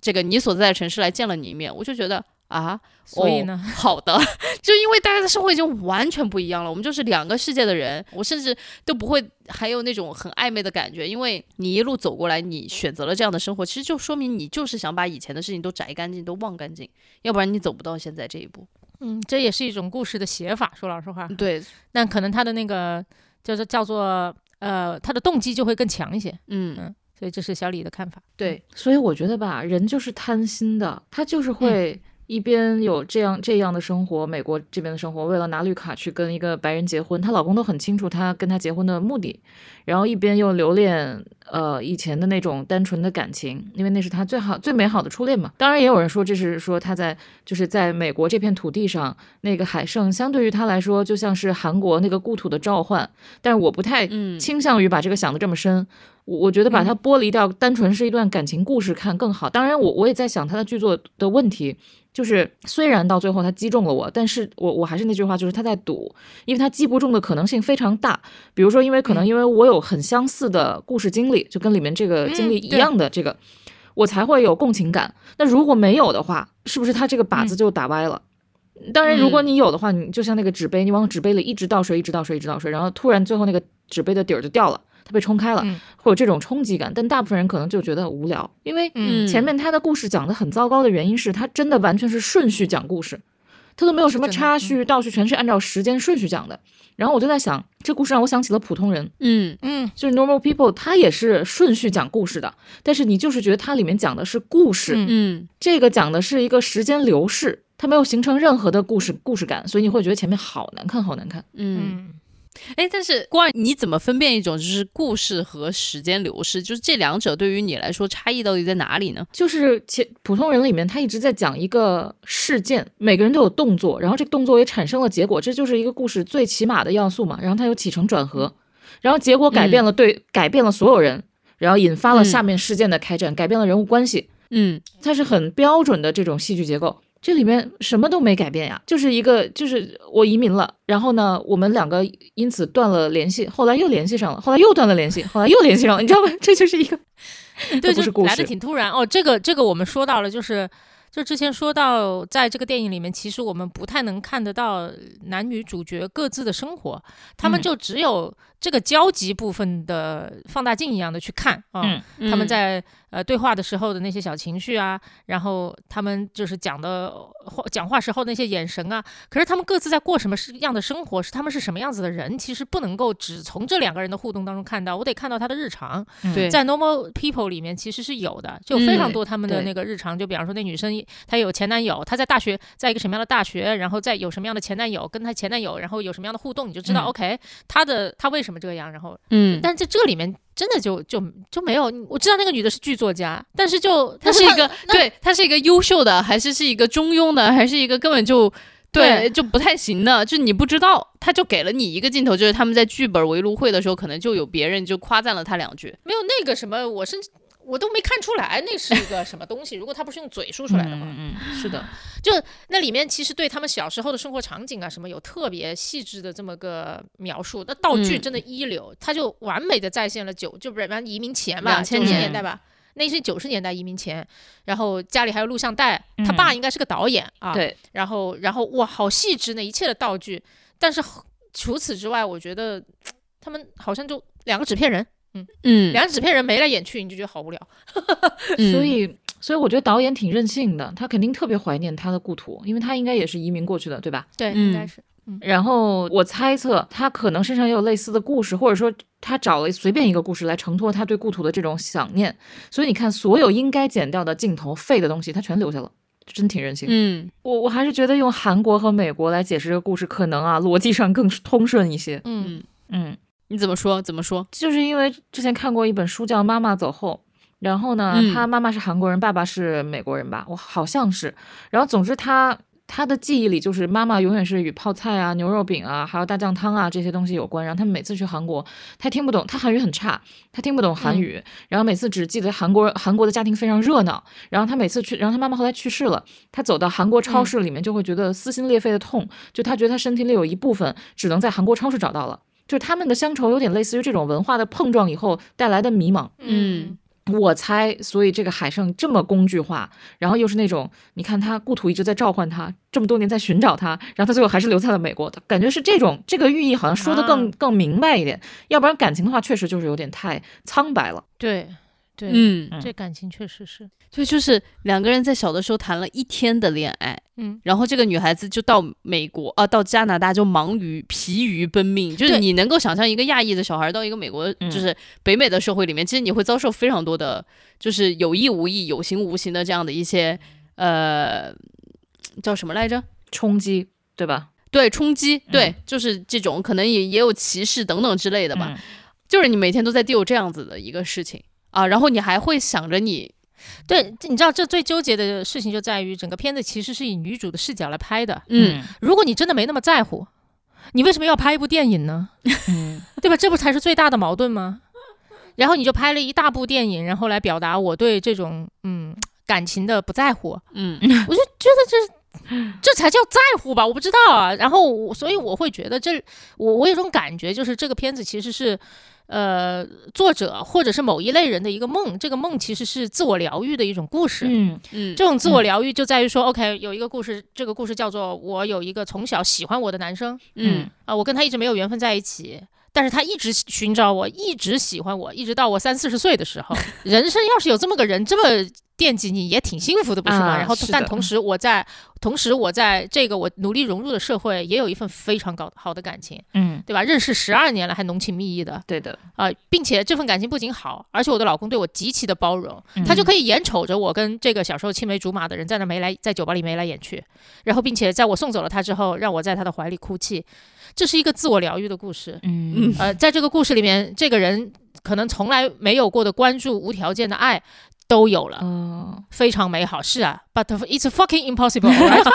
Speaker 2: 这个你所在的城市来见了你一面，我就觉得啊，
Speaker 3: 所以呢，
Speaker 2: 哦好的，就因为大家的生活已经完全不一样了，我们就是两个世界的人，我甚至都不会还有那种很暧昧的感觉，因为你一路走过来，你选择了这样的生活，其实就说明你就是想把以前的事情都摘干净，都忘干净，要不然你走不到现在这一步。
Speaker 3: 嗯，这也是一种故事的写法。说老实话，
Speaker 2: 对，
Speaker 3: 但可能他的那个叫做叫做呃，他的动机就会更强一些。
Speaker 2: 嗯，
Speaker 3: 所以这是小李的看法。
Speaker 2: 对，
Speaker 4: 所以我觉得吧，人就是贪心的，他就是会一边有这样这样的生活，美国这边的生活，为了拿绿卡去跟一个白人结婚，她老公都很清楚她跟他结婚的目的，然后一边又留恋呃以前的那种单纯的感情，因为那是她最好最美好的初恋嘛。当然也有人说这是说她在就是在美国这片土地上那个海圣，相对于她来说就像是韩国那个故土的召唤，但是我不太
Speaker 2: 嗯
Speaker 4: 倾向于把这个想的这么深。我我觉得把它剥离掉，单纯是一段感情故事看更好。当然我，我也在想他的剧作的问题，就是虽然到最后他击中了我，但是我我还是那句话，就是他在赌，因为他击不中的可能性非常大。比如说，因为可能因为我有很相似的故事经历，就跟里面这个经历一样的这个，我才会有共情感。那如果没有的话，是不是他这个靶子就打歪了？当然，如果你有的话，你就像那个纸杯，你往纸杯里一直倒水，一直倒水，一直倒水，然后突然最后那个纸杯的底儿就掉了。它被冲开了，
Speaker 3: 嗯。
Speaker 4: 会有这种冲击感，但大部分人可能就觉得很无聊，因为
Speaker 3: 嗯。
Speaker 4: 前面他的故事讲的很糟糕的原因是他真的完全是顺序讲故事，他都没有什么插叙、倒叙，全是按照时间顺序讲的。然后我就在想，这故事让我想起了普通人，
Speaker 2: 嗯。
Speaker 3: 嗯。
Speaker 4: 就是 Normal People，他也是顺序讲故事的，但是你就是觉得它里面讲的是故事，
Speaker 3: 嗯。
Speaker 2: 嗯。
Speaker 4: 这个讲的是一个时间流逝，它没有形成任何的故事故事感，所以你会觉得前面好难看，好难看。
Speaker 2: 嗯。
Speaker 3: 嗯
Speaker 2: 哎，但是关你怎么分辨一种就是故事和时间流逝？就是这两者对于你来说差异到底在哪里呢？
Speaker 4: 就是其普通人里面，他一直在讲一个事件，每个人都有动作，然后这个动作也产生了结果，这就是一个故事最起码的要素嘛。然后它有起承转合，然后结果改变了对，改变了所有人，然后引发了下面事件的开展，改变了人物关系，
Speaker 2: 嗯
Speaker 4: 它是很标准的这种戏剧结构。这里面什么都没改变呀，就是一个就是我移民了，然后呢，我们两个因此断了联系，后来又联系上了，后来又断了联系，后来又联系上了，你知道吗？这就是一个，
Speaker 3: 对，
Speaker 4: 就是故事
Speaker 3: 来的挺突然哦。这个这个我们说到了，就是就之前说到，在这个电影里面，其实我们不太能看得到男女主角各自的生活，他们
Speaker 4: 嗯
Speaker 3: 就只有这个交集部分的放大镜一样的去看啊。
Speaker 4: 嗯
Speaker 3: 他们在呃对话的时候的那些小情绪啊，然后他们就是讲的话讲话时候那些眼神啊，可是他们各自在过什么是样的生活，是他们是什么样子的人，其实不能够只从这两个人的互动当中看到，我得看到他的日常。
Speaker 2: 对，
Speaker 3: 在 Normal People 里面其实是有的，就非常
Speaker 2: 嗯
Speaker 3: 多他们的那个日常，就比方说那女生她有前男友，她在大学在一个什么样的大学，然后在有什么样的前男友，跟她前男友，然后有什么样的互动，你就知道、
Speaker 4: 嗯
Speaker 3: OK，她的她为什么这样，然后
Speaker 2: 嗯，
Speaker 3: 但是在这里面真的就就就没有，我知道那个女的是剧作家，但是就
Speaker 2: 她是一个对，她是一个优秀的，还是是一个中庸的，还是一个根本就对
Speaker 3: 对
Speaker 2: 就不太行的？就你不知道，他就给了你一个镜头，就是他们在剧本围炉会的时候，可能就有别人就夸赞了他两句。
Speaker 3: 没有那个什么，我甚至我都没看出来那是一个什么东西。如果他不是用嘴说出来的话，
Speaker 4: 嗯嗯，是的，就
Speaker 3: 那里面其实对他们小时候的生活场景啊什么有特别细致的这么个描述，那道具
Speaker 2: 嗯
Speaker 3: 真的一流，他就完美的再现了九就不是移民前吧
Speaker 2: ，2000
Speaker 3: 九十
Speaker 2: 年
Speaker 3: 年代吧。那是九十年代移民前，然后家里还有录像带，他爸应该是个导演啊，
Speaker 4: 对，
Speaker 3: 然后然后哇，好细致那一切的道具，但是除此之外，我觉得他们好像就两个纸片人，
Speaker 2: 嗯，
Speaker 3: 两个纸片人眉来眼去，你就觉得好无聊。
Speaker 2: 嗯
Speaker 4: 所以所以我觉得导演挺任性的，他肯定特别怀念他的故土，因为他应该也是移民过去的，对吧？
Speaker 3: 对，
Speaker 2: 嗯
Speaker 3: 应该是。
Speaker 4: 然后我猜测他可能身上也有类似的故事，或者说他找了随便一个故事来承托他对故土的这种想念。所以你看，所有应该剪掉的镜头、废的东西，他全留下了，真挺任性。
Speaker 2: 嗯
Speaker 4: 我我还是觉得用韩国和美国来解释这个故事，可能啊逻辑上更通顺一些。
Speaker 3: 嗯
Speaker 4: 嗯，
Speaker 2: 你怎么说？怎么说？
Speaker 4: 就是因为之前看过一本书叫《妈妈走后》，然后呢，
Speaker 2: 嗯
Speaker 4: 他妈妈是韩国人，爸爸是美国人吧？我好像是。然后总之他他的记忆里就是妈妈永远是与泡菜啊、牛肉饼啊，还有大酱汤啊这些东西有关。然后他们每次去韩国，他听不懂，他韩语很差，他听不懂韩语，然后每次只记得韩国韩国的家庭非常热闹。然后他每次去，然后他妈妈后来去世了，他走到韩国超市里面就会觉得撕心裂肺的痛，就他觉得他身体里有一部分只能在韩国超市找到了。就是他们的乡愁有点类似于这种文化的碰撞以后带来的迷茫。
Speaker 2: 嗯
Speaker 4: 我猜，所以这个海胜这么工具化，然后又是那种，你看他故土一直在召唤他，这么多年在寻找他，然后他最后还是留在了美国，感觉是这种这个寓意好像说的更、
Speaker 3: 啊
Speaker 4: 更明白一点，要不然感情的话确实就是有点太苍白了。
Speaker 3: 对对，
Speaker 2: 嗯，
Speaker 3: 这感情确实是，
Speaker 2: 对，就是两个人在小的时候谈了一天的恋爱，
Speaker 3: 嗯，
Speaker 2: 然后这个女孩子就到美国啊，到加拿大就忙于疲于奔命，就是你能够想象一个亚裔的小孩到一个美国，
Speaker 4: 嗯
Speaker 2: 就是北美的社会里面，其实你会遭受非常多的，就是有意无意、有形无形的这样的一些呃叫什么来着？
Speaker 4: 冲击，对吧？
Speaker 2: 对，冲击，对，就是这种可能也也有歧视等等之类的吧，
Speaker 4: 嗯
Speaker 2: 就是你每天都在 deal 这样子的一个事情啊，然后你还会想着你，
Speaker 3: 对，你知道这最纠结的事情就在于整个片子其实是以女主的视角来拍的。
Speaker 2: 嗯
Speaker 3: 如果你真的没那么在乎，你为什么要拍一部电影呢？
Speaker 4: 嗯，
Speaker 3: 对吧？这不才是最大的矛盾吗？然后你就拍了一大部电影，然后来表达我对这种嗯感情的不在乎，
Speaker 2: 嗯
Speaker 3: 我就觉得这这才叫在乎吧，我不知道啊。然后我所以我会觉得这我我有种感觉，就是这个片子其实是。呃，作者或者是某一类人的一个梦，这个梦其实是自我疗愈的一种故事。
Speaker 4: 嗯
Speaker 2: 嗯
Speaker 3: 这种自我疗愈就在于说、o k 有一个故事，这个故事叫做我有一个从小喜欢我的男生
Speaker 2: 嗯
Speaker 3: 啊、我跟他一直没有缘分在一起，但是他一直寻找我，一直喜欢我，一直到我三四十岁的时候，人生要是有这么个人这么惦记你，也挺幸福的，不是吗？然后但同时我在同时我在这个我努力融入的社会，也有一份非常高好的感情，
Speaker 4: 嗯，
Speaker 3: 对吧？认识十二年了，还浓情蜜意的，
Speaker 4: 对的，
Speaker 3: 啊、并且这份感情不仅好，而且我的老公对我极其的包容，
Speaker 4: 嗯
Speaker 3: 他就可以眼瞅着我跟这个小时候青梅竹马的人在那眉来，在酒吧里眉来眼去，然后并且在我送走了他之后，让我在他的怀里哭泣，这是一个自我疗愈的故事。
Speaker 4: 嗯
Speaker 3: 呃，在这个故事里面，这个人可能从来没有过的关注、无条件的爱都有了，
Speaker 4: 嗯，
Speaker 3: 非常美好。是啊，but it's fucking impossible，right？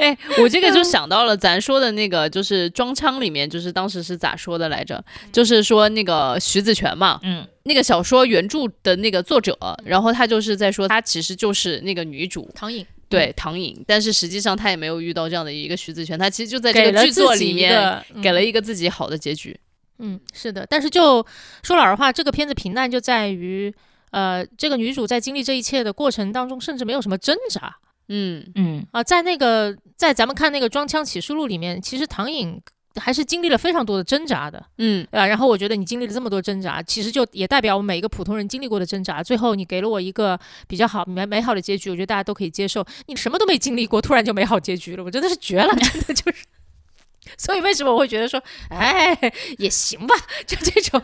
Speaker 2: 哎，我这个就想到了咱说的那个，就是装腔里面，就是当时是咋说的来着？就是说那个徐子泉嘛，
Speaker 4: 嗯
Speaker 2: 那个小说原著的那个作者，然后他就是在说，他其实就是那个女主，
Speaker 3: 唐颖
Speaker 2: 对唐颖，但是实际上他也没有遇到这样的一个徐子泉，他其实就在这个剧作里面给了一个自己好的结局。
Speaker 3: 嗯，是的，但是就说老实话，这个片子平淡就在于，呃，这个女主在经历这一切的过程当中，甚至没有什么挣扎。
Speaker 2: 嗯。
Speaker 4: 嗯。
Speaker 3: 啊、在那个在咱们看那个《装腔启示录》里面，其实唐颖还是经历了非常多的挣扎的，
Speaker 2: 嗯
Speaker 3: 对吧？然后我觉得你经历了这么多挣扎，其实就也代表我们每一个普通人经历过的挣扎，最后你给了我一个比较好美美好的结局，我觉得大家都可以接受。你什么都没经历过，突然就美好结局了，我真的是绝了，真的就是。所以为什么我会觉得说，哎，也行吧，就这种。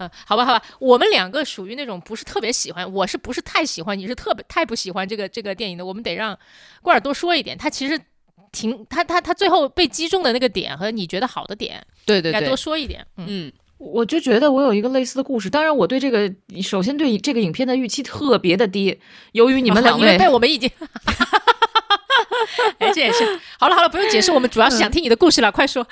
Speaker 3: 嗯，好吧，好吧，我们两个属于那种不是特别喜欢，我是不是太喜欢，你是特别太不喜欢这个这个电影的，我们得让罐儿多说一点。他其实挺他他他最后被击中的那个点和你觉得好的点，
Speaker 2: 对对对
Speaker 3: 该多，说一点。嗯。
Speaker 2: 嗯。
Speaker 4: 我就觉得我有一个类似的故事，当然我对这个首先对这个影片的预期特别的低，由于你们两
Speaker 3: 因为
Speaker 4: 位
Speaker 3: 被我们已经，哎，这也是。好了好了，不用解释，我们主要是想听你的故事了，快说。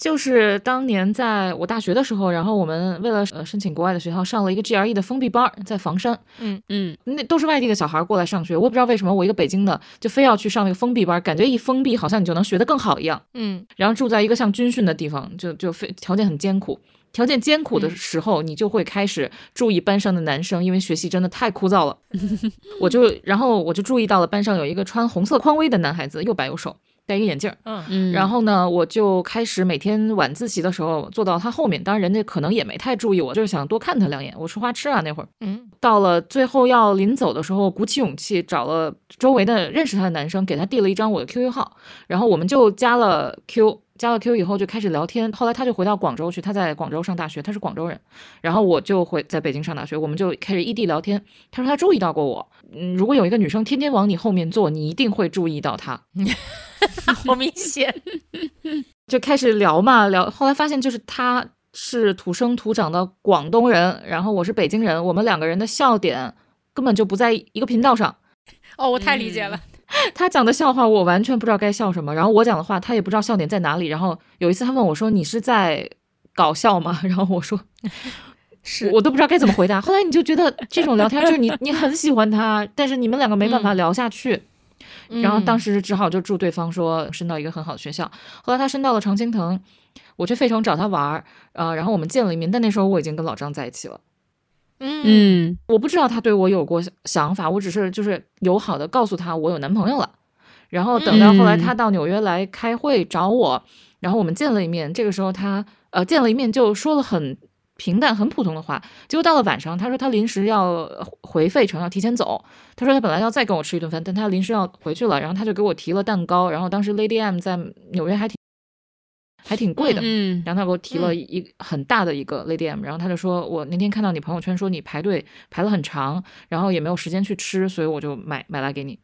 Speaker 4: 就是当年在我大学的时候，然后我们为了呃申请国外的学校，上了一个 GRE 的封闭班儿，在房山，
Speaker 2: 嗯嗯
Speaker 4: 那都是外地的小孩儿过来上学，我也不知道为什么我一个北京的就非要去上那个封闭班儿，感觉一封闭好像你就能学得更好一样。
Speaker 3: 嗯
Speaker 4: 然后住在一个像军训的地方，就就非条件很艰苦。条件艰苦的
Speaker 3: 嗯
Speaker 4: 时候，你就会开始注意班上的男生，因为学习真的太枯燥了。我就然后我就注意到了班上有一个穿红色匡威的男孩子，又白又瘦，戴一个眼镜儿。
Speaker 3: 嗯
Speaker 2: 嗯，
Speaker 4: 然后呢，我就开始每天晚自习的时候坐到他后面，当然人家可能也没太注意我，就是想多看他两眼。我是花痴啊那会儿。
Speaker 3: 嗯
Speaker 4: 到了最后要临走的时候，鼓起勇气找了周围的认识他的男生，给他递了一张我的 QQ 号，然后我们就加了 Q。加了 Q 以后就开始聊天，后来他就回到广州去，他在广州上大学，他是广州人，然后我就回在北京上大学，我们就开始异地聊天。他说他注意到过我，嗯，如果有一个女生天天往你后面坐，你一定会注意到她。
Speaker 3: 好明显。
Speaker 4: 就开始聊嘛，聊，后来发现就是他是土生土长的广东人，然后我是北京人，我们两个人的笑点根本就不在一个频道上。
Speaker 3: 哦，我太理解了。
Speaker 4: 他讲的笑话我完全不知道该笑什么，然后我讲的话他也不知道笑点在哪里。然后有一次他问我说：“你是在搞笑吗？”然后我说：“
Speaker 3: 是
Speaker 4: 我我都不知道该怎么回答。”后来你就觉得这种聊天就是你你很喜欢他，但是你们两个没办法聊下去。然后当
Speaker 3: 时
Speaker 4: 时只好就祝对方说升到一个很好的学校。后来他升到了常青藤，我去费城找他玩儿，呃，然后我们见了一面，但那时候我已经跟老张在一起了。
Speaker 3: 嗯
Speaker 2: 嗯
Speaker 4: 我不知道他对我有过想法，我只是就是友好的告诉他我有男朋友了。然后等到后来
Speaker 2: 嗯
Speaker 4: 他到纽约来开会找我，然后我们见了一面。这个时候他呃见了一面就说了很平淡、很普通的话。结果到了晚上，他说他临时要回费城，要提前走。他说他本来要再跟我吃一顿饭，但他临时要回去了。然后他就给我提了蛋糕。然后当时 Lady M 在纽约还挺还挺贵的，
Speaker 2: 嗯
Speaker 4: 然后他给我提了一很大的一个 Lady M，然后他就说我那天看到你朋友圈说你排队排了很长，然后也没有时间去吃，所以我就买买来给你。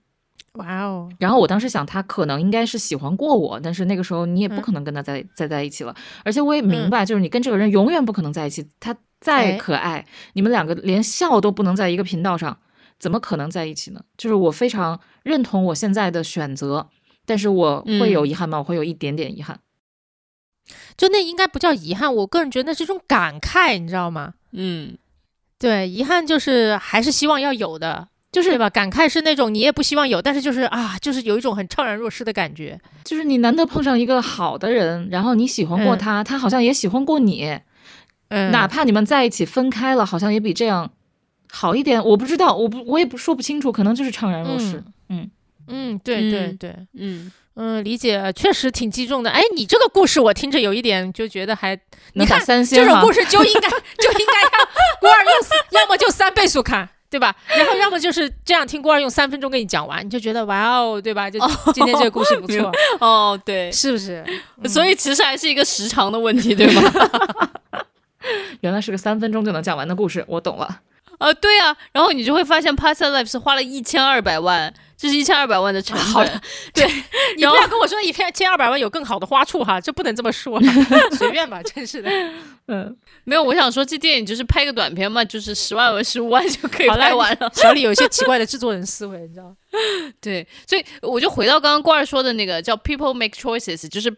Speaker 3: 哇哦，
Speaker 4: 然后我当时想，他可能应该是喜欢过我，但是那个时候你也不
Speaker 3: 嗯
Speaker 4: 可能跟他在再在一起了。而且我也明白，就是你跟这个人永远不可能在一起，他再
Speaker 3: 哎
Speaker 4: 可爱，你们两个连笑都不能在一个频道上，怎么可能在一起呢？就是我非常认同我现在的选择，但是我会有遗憾吗？我会有一点点遗憾。
Speaker 3: 就那应该不叫遗憾，我个人觉得那是一种感慨，你知道吗？
Speaker 2: 嗯，
Speaker 3: 对，遗憾就是还是希望要有的，
Speaker 4: 就是
Speaker 3: 对吧？感慨是那种你也不希望有，但是就是啊，就是有一种很怅然若失的感觉。
Speaker 4: 就是你难得碰上一个好的人，然后你喜欢过
Speaker 3: 嗯
Speaker 4: 他，他好像也喜欢过你，
Speaker 3: 嗯，
Speaker 4: 哪怕你们在一起分开了，好像也比这样好一点。我不知道，我不我也不说不清楚，可能就是怅然若失。嗯
Speaker 3: 嗯，对对
Speaker 2: 嗯
Speaker 3: 对，
Speaker 2: 嗯，
Speaker 3: 嗯，理解，确实挺击中的。哎，你这个故事我听着有一点就觉得还，你
Speaker 4: 打
Speaker 3: 看
Speaker 4: 三星哈
Speaker 3: 这种故事就应该就应该让 郭二用四，要么就三倍速看。对吧？然后要么就是这样听郭二用三分钟给你讲完，你就觉得哇哦，对吧？就今天这个故事不 错，
Speaker 2: 哦，对，
Speaker 3: 是不是？
Speaker 2: 所以其实还是一个时长的问题，对吗？
Speaker 4: 原来是个三分钟就能讲完的故事，我懂了。
Speaker 2: 啊，对啊，然后你就会发现 Past Life 是花了一千二百万，这是一千二百万的成
Speaker 3: 好
Speaker 2: 本。对，
Speaker 3: 你不要跟我说一千千二百万有更好的花处哈，这不能这么说，随便吧，真是的。
Speaker 4: 嗯，
Speaker 2: 没有，我想说这电影就是拍个短片嘛，就是十万和十五万就可以拍完了。
Speaker 3: 小李有一些奇怪的制作人思维，你知道吗？
Speaker 2: 对，所以我就回到刚刚郭儿说的那个叫 people make choices，就是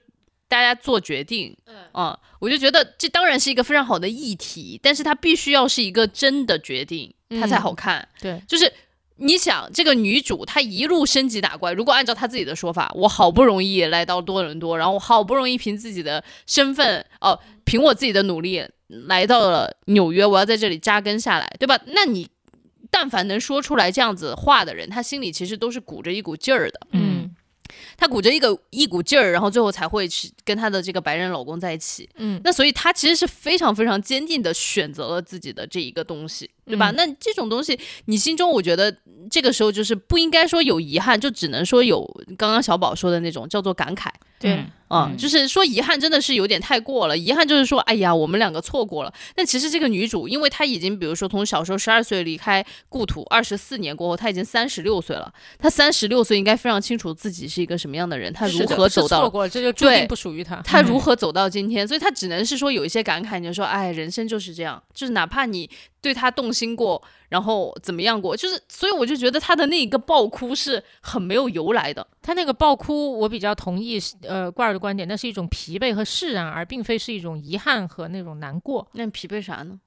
Speaker 2: 大家做决定。
Speaker 3: 嗯
Speaker 2: 啊、我就觉得这当然是一个非常好的议题，但是它必须要是一个真的决定，它才好看。
Speaker 3: 对，
Speaker 2: 就是你想，这个女主她一路升级打怪，如果按照她自己的说法，我好不容易来到多伦多，然后我好不容易凭自己的身份，哦、凭我自己的努力来到了纽约，我要在这里扎根下来，对吧？那你但凡能说出来这样子话的人，他心里其实都是鼓着一股劲儿的。
Speaker 3: 嗯
Speaker 2: 她鼓着一个一股劲儿，然后最后才会去跟她的这个白人老公在一起。
Speaker 3: 嗯
Speaker 2: 那所以她其实是非常非常坚定的选择了自己的这一个东西，对吧？
Speaker 3: 嗯
Speaker 2: 那这种东西，你心中我觉得这个时候就是不应该说有遗憾，就只能说有刚刚小宝说的那种叫做感慨。
Speaker 3: 对
Speaker 4: 嗯
Speaker 2: 就是说遗憾真的是有点太过了。遗憾就是说，哎呀，我们两个错过了。但其实这个女主，因为她已经比如说从小时候十二岁离开故土，二十四年过后，她已经三十六岁了。她三十六岁应该非常清楚自己是一个什么样的人，她如何走到
Speaker 3: 是错过了，这就注定
Speaker 2: 对
Speaker 3: 不属于她。
Speaker 2: 她如何走到今天，所以她只能是说有一些感慨，你就说，哎，人生就是这样，就是哪怕你对他动心过，然后怎么样过，就是，所以我就觉得他的那一个爆哭是很没有由来的。
Speaker 3: 他那个爆哭，我比较同意呃怪儿的观点，那是一种疲惫和释然，而并非是一种遗憾和那种难过。
Speaker 2: 那你疲惫啥呢？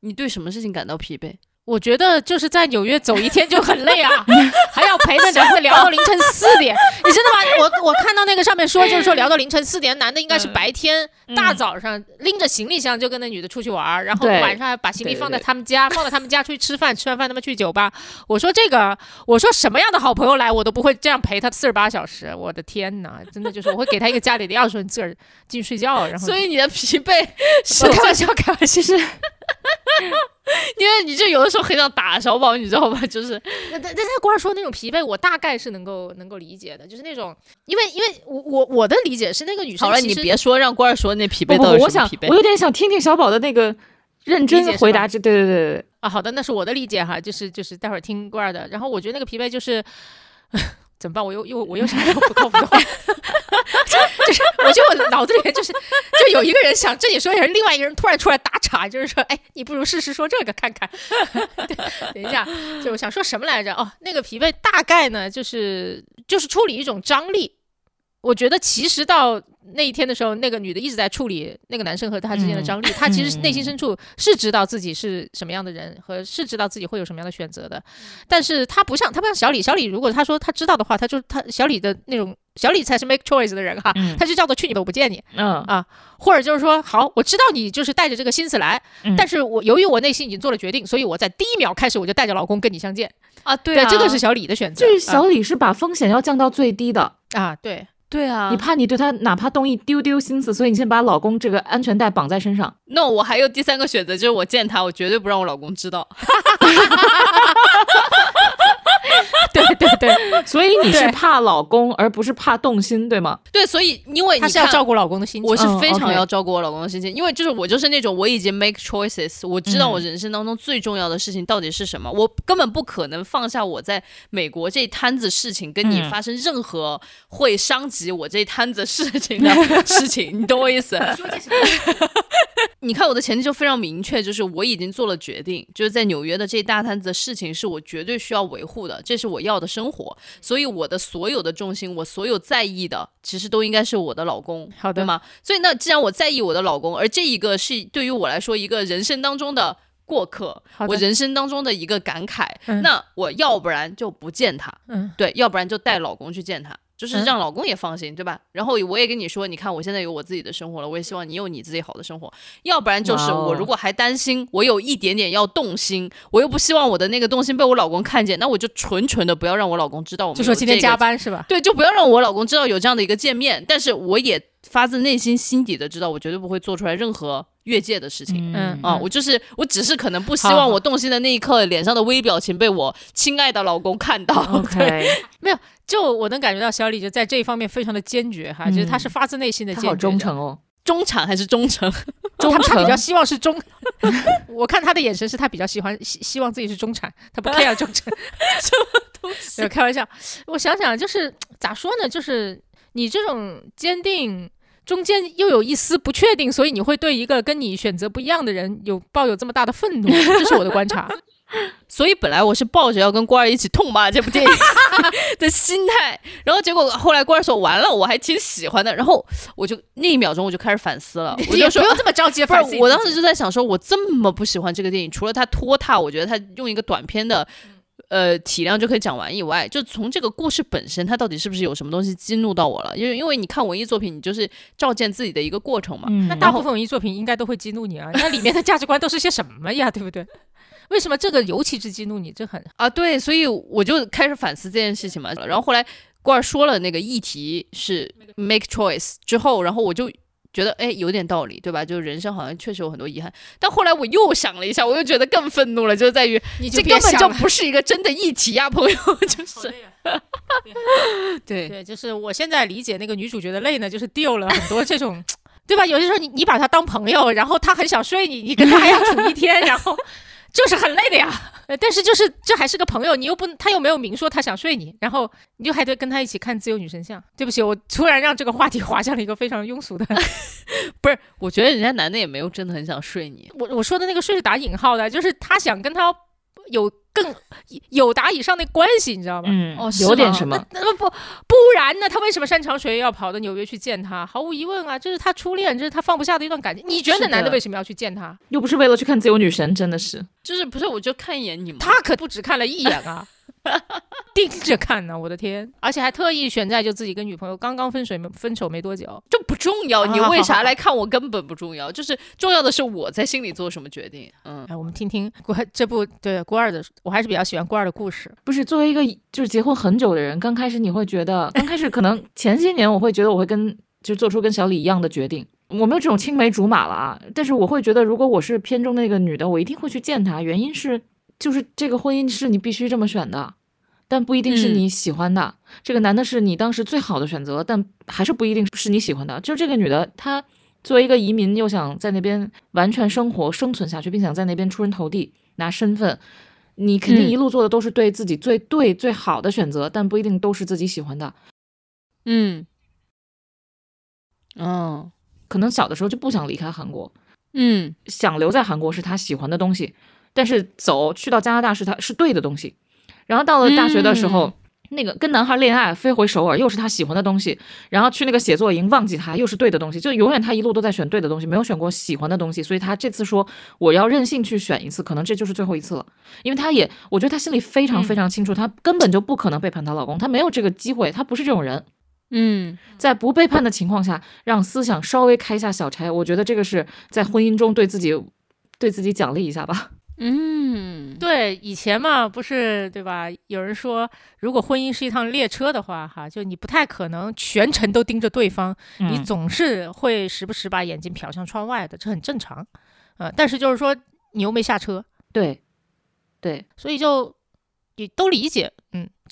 Speaker 2: 你对什么事情感到疲惫？
Speaker 3: 我觉得就是在纽约走一天就很累啊，还要陪着男的聊到凌晨四点，你真的吗？我我看到那个上面说，就是说聊到凌晨四点，男的应该是白天、大早上拎着行李箱就跟那女的出去玩，然后晚上还把行李放在
Speaker 4: 对对对
Speaker 3: 他们家，放到他们家出去吃饭，吃完饭他们去酒吧。我说这个，我说什么样的好朋友来，我都不会这样陪他四十八小时。我的天哪，真的就是我会给他一个家里的钥匙，你自个儿进去睡觉，然后
Speaker 2: 所以你的疲惫是
Speaker 3: 开玩笑，开玩笑。
Speaker 4: 是
Speaker 2: 因为你就有的时候很想打小宝，你知道吧？就是
Speaker 3: 那但但是光说那种疲惫，我大概是能够能够理解的，就是那种，因为因为我我我的理解是那个女生
Speaker 2: 好了，你别说让官儿说那疲惫
Speaker 4: 不我想
Speaker 2: 是什么疲惫？
Speaker 4: 我有点想听听小宝的那个认真回答这，对对对对
Speaker 3: 啊，好的，那是我的理解哈，就是就是待会儿听罐儿的，然后我觉得那个疲惫就是。怎么办？我又又我又想说不靠谱的话，就是我就脑子里面就是就有一个人想这里说一下，另外一个人突然出来打岔，就是说，哎，你不如试试说这个看看。对等一下，就我想说什么来着？哦，那个疲惫大概呢，就是就是处理一种张力。我觉得其实到那一天的时候，那个女的一直在处理那个男生和他之间的张力，她其实内心深处是知道自己是什么样的人，和是知道自己会有什么样的选择的，但是她不像她不像小李，小李如果她说她知道的话，她就她小李的那种小李才是 make choice 的人哈，
Speaker 4: 嗯
Speaker 3: 他就叫做去你的我不见你，
Speaker 4: 嗯啊
Speaker 3: 或者就是说好，我知道你就是带着这个心思来，
Speaker 4: 嗯
Speaker 3: 但是我由于我内心已经做了决定，所以我在第一秒开始我就带着老公跟你相见，
Speaker 2: 啊，对啊，
Speaker 3: 这个是小李的选择，
Speaker 4: 就是小李是把风险要降到最低的，
Speaker 3: 啊啊对。
Speaker 2: 对啊。
Speaker 4: 你怕你对他哪怕动一丢丢心思，所以你先把老公这个安全带绑在身上。
Speaker 2: 那我还有第三个选择，就是我见他，我绝对不让我老公知道。
Speaker 3: 对对对，
Speaker 4: 所以你是怕老公，而不是怕动心，对吗？
Speaker 2: 对，所以因为你看
Speaker 3: 他是要照顾老公的心情。
Speaker 2: 我是
Speaker 4: 嗯
Speaker 2: 非常要照顾我老公的心情，因为就是我就是那种我已经 make choices，我知道
Speaker 4: 嗯
Speaker 2: 我人生当中最重要的事情到底是什么，我根本不可能放下我在美国这摊子事情跟你
Speaker 4: 嗯
Speaker 2: 发生任何会伤及我这摊子事情的 事情，你懂我意思？你看我的前提就非常明确，就是我已经做了决定，就是在纽约的这一大摊子的事情是我绝对需要维护的，这是我要的生活，所以我的所有的重心，我所有在意的，其实都应该是我的老公，
Speaker 3: 好的
Speaker 2: 对吗？所以那既然我在意我的老公，而这一个是对于我来说一个人生当中的过客，我人生当中的一个感慨，
Speaker 3: 嗯
Speaker 2: 那我要不然就不见他，
Speaker 3: 嗯
Speaker 2: 对，要不然就带老公去见他。就是
Speaker 3: 嗯
Speaker 2: 让老公也放心，对吧？然后我也跟你说，你看我现在有我自己的生活了，我也希望你有你自己好的生活。要不然就是我如果还担心，我有一点点要动心，我又不希望我的那个动心被我老公看见，那我就纯纯的不要让我老公知道我们有
Speaker 3: 就说今天加班是吧？
Speaker 2: 对，就不要让我老公知道有这样的一个见面，但是我也发自内心心底的知道，我绝对不会做出来任何越界的事情。
Speaker 3: 嗯
Speaker 2: 啊，我就是，我只是可能不希望我动心的那一刻，脸上的微表情被我亲爱的老公看到。
Speaker 4: OK，
Speaker 3: 就我能感觉到小李就在这一方面非常的坚决哈，就是他是发自内心的
Speaker 4: 他好
Speaker 3: 坚决，
Speaker 4: 忠诚哦，
Speaker 2: 中产还是忠诚？
Speaker 4: 忠
Speaker 3: 他他比较。希望是中，我看他的眼神是他比较喜欢希希望自己是中产，他不 care 忠诚。没有开玩笑，我想想就是咋说呢，就是你这种坚定。中间又有一丝不确定，所以你会对一个跟你选择不一样的人有抱有这么大的愤怒，这是我的观察。
Speaker 2: 所以本来我是抱着要跟官儿一起痛骂这部电影 的心态，然后结果后来官儿说完了，我还挺喜欢的，然后我就那一秒钟我就开始反思了，我就说
Speaker 3: 不用这么着急
Speaker 2: 不。是，我当时就在想说，我这么不喜欢这个电影，除了它拖沓，我觉得它用一个短片的。呃，体量就可以讲完以外，就从这个故事本身，它到底是不是有什么东西激怒到我了？因为因为你看文艺作品，你就是照见自己的一个过程嘛。
Speaker 4: 嗯
Speaker 3: 那大部分文艺作品应该都会激怒你啊，那里面的价值观都是些什么呀？对不对？为什么这个尤其是激怒你？这很
Speaker 2: 啊，对，所以我就开始反思这件事情嘛。然后后来郭儿说了那个议题是 make choice 之后，然后我就觉得哎有点道理，对吧？就是人生好像确实有很多遗憾。但后来我又想了一下，我又觉得更愤怒了，就在于
Speaker 3: 你
Speaker 2: 这根本就不是一个真的议题呀，朋友，就是 对
Speaker 3: 对，就是我现在理解那个女主角的累呢，就是丢了很多这种，对吧？有些时候你你把她当朋友，然后她很想睡你，你跟她还要处一天，然后就是很累的呀。呃但是就是这还是个朋友，你又不他又没有明说他想睡你，然后你就还得跟他一起看自由女神像。对不起，我突然让这个话题滑向了一个非常庸俗的。
Speaker 2: 不是，我觉得人家男的也没有真的很想睡你。
Speaker 3: 我我说的那个睡是打引号的，就是他想跟他有更有达以上的关系，你知道吗？
Speaker 4: 嗯
Speaker 2: 哦
Speaker 4: 有点什么，
Speaker 3: 那不不然呢？他为什么山长水远要跑到纽约去见他？毫无疑问啊，这是他初恋，这是他放不下的一段感情。你觉得男的为什么要去见他？
Speaker 4: 又不是为了去看自由女神，真的是。
Speaker 2: 就是不是，我就看一眼你们。
Speaker 3: 他可不只看了一眼啊，盯着看呢，我的天！而且还特意选在就自己跟女朋友刚刚分手没分手没多久。
Speaker 2: 这不重要，你为啥来看我根本不重要，就是重要的是我在心里做什么决定。嗯，
Speaker 3: 哎，我们听听郭这部对郭二的，我还是比较喜欢郭二的故事。
Speaker 4: 不是作为一个就是结婚很久的人，刚开始你会觉得，刚开始可能前些年我会觉得我会跟就做出跟小李一样的决定，我没有这种青梅竹马了啊，但是我会觉得，如果我是片中那个女的，我一定会去见她，原因是就是这个婚姻是你必须这么选的，但不一定是
Speaker 2: 嗯
Speaker 4: 你喜欢的。这个男的是你当时最好的选择，但还是不一定是你喜欢的。就这个女的，她作为一个移民，又想在那边完全生活生存下去，并想在那边出人头地拿身份。你肯定
Speaker 2: 嗯
Speaker 4: 一路做的都是对自己最对最好的选择，但不一定都是自己喜欢的。
Speaker 2: 嗯，嗯
Speaker 4: 可能小的时候就不想离开韩国，
Speaker 2: 嗯
Speaker 4: 想留在韩国是他喜欢的东西，但是走去到加拿大是他是对的东西。然后到了大学的时候，那个跟男孩恋爱飞回首尔又是他喜欢的东西，然后去那个写作营忘记他又是对的东西，就永远他一路都在选对的东西，没有选过喜欢的东西。所以他这次说我要任性去选一次，可能这就是最后一次了，因为他也我觉得他心里非常非常清楚，他根本就不可能背叛她老公，他没有这个机会，他不是这种人。
Speaker 2: 嗯，
Speaker 4: 在不背叛的情况下，让思想稍微开一下小差，我觉得这个是在婚姻中对自己对自己奖励一下吧。
Speaker 2: 嗯，
Speaker 3: 对，以前嘛，不是对吧？有人说，如果婚姻是一趟列车的话，哈，就你不太可能全程都盯着对方，你
Speaker 4: 嗯
Speaker 3: 总是会时不时把眼睛瞟向窗外的，这很正常。呃，但是就是说你又没下车，
Speaker 4: 对对，
Speaker 3: 所以就也都理解，嗯，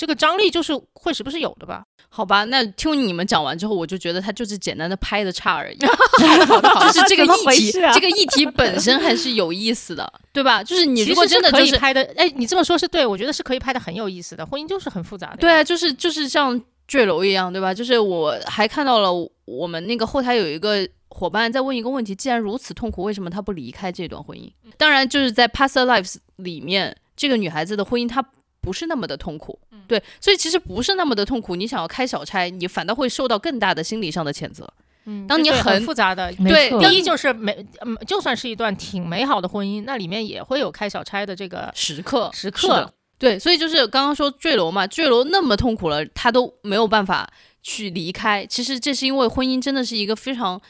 Speaker 3: 这个张力就是会时不时有的吧。
Speaker 2: 好吧，那听你们讲完之后，我就觉得他就是简单的拍的差而已。就是这个议题，
Speaker 3: 啊
Speaker 2: 这个议题本身还是有意思的，对吧？就是你如果真的就是
Speaker 3: 可以拍的，哎，你这么说是对，我觉得是可以拍的很有意思的。婚姻就是很复杂的，
Speaker 2: 对啊，就是就是像坠楼一样，对吧？就是我还看到了我们那个后台有一个伙伴在问一个问题：既然如此痛苦，为什么他不离开这段婚姻？当然，就是在《Past Lives》里面，这个女孩子的婚姻她不是那么的痛苦，对，所以其实不是那么的痛苦。你想要开小差，你反倒会受到更大的心理上的谴责。
Speaker 3: 嗯，
Speaker 2: 当你
Speaker 3: 很
Speaker 2: 很
Speaker 3: 复杂的，
Speaker 2: 对第
Speaker 3: 第一就是美，嗯，就算是一段挺美好的婚姻，那里面也会有开小差的这个
Speaker 2: 时刻
Speaker 3: 时刻。
Speaker 2: 对，所以就是刚刚说坠楼嘛，坠楼那么痛苦了，他都没有办法去离开。其实这是因为婚姻真的是一个非常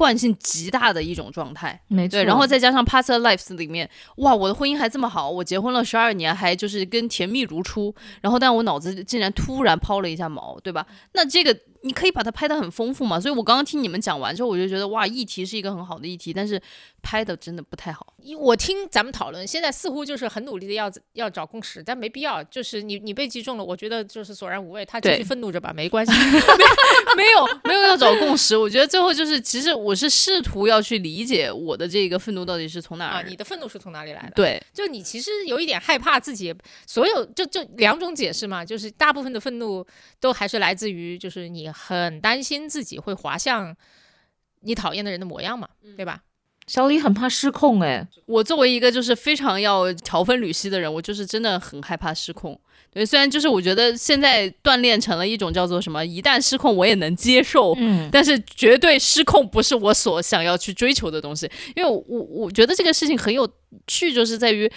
Speaker 2: 惯性极大的一种状态。
Speaker 4: 没错。
Speaker 2: 对，然后再加上 Past Lives 里面，哇，我的婚姻还这么好，我结婚了十二年，还就是跟甜蜜如初，然后但我脑子竟然突然抛了一下锚，对吧？那这个你可以把它拍得很丰富嘛。所以我刚刚听你们讲完之后，我就觉得哇，议题是一个很好的议题，但是拍的真的不太好。
Speaker 3: 因我听咱们讨论，现在似乎就是很努力的要要找共识，但没必要。就是你你被击中了，我觉得就是索然无味，他继续愤怒着吧，没关系。
Speaker 2: 没有没有要找共识，我觉得最后就是，其实我是试图要去理解我的这个愤怒到底是从哪儿。
Speaker 3: 啊，你的愤怒是从哪里来的？，
Speaker 2: 对
Speaker 3: 就你其实有一点害怕自己所有就就两种解释嘛，就是大部分的愤怒都还是来自于就是你很担心自己会滑向你讨厌的人的模样嘛，对吧？
Speaker 4: 小李很怕失控，哎，
Speaker 2: 我作为一个就是非常要条分缕析的人，我就是真的很害怕失控。对，虽然就是我觉得现在锻炼成了一种叫做什么，一旦失控我也能接受，
Speaker 4: 嗯，
Speaker 2: 但是绝对失控不是我所想要去追求的东西。因为我我我觉得这个事情很有趣，就是在于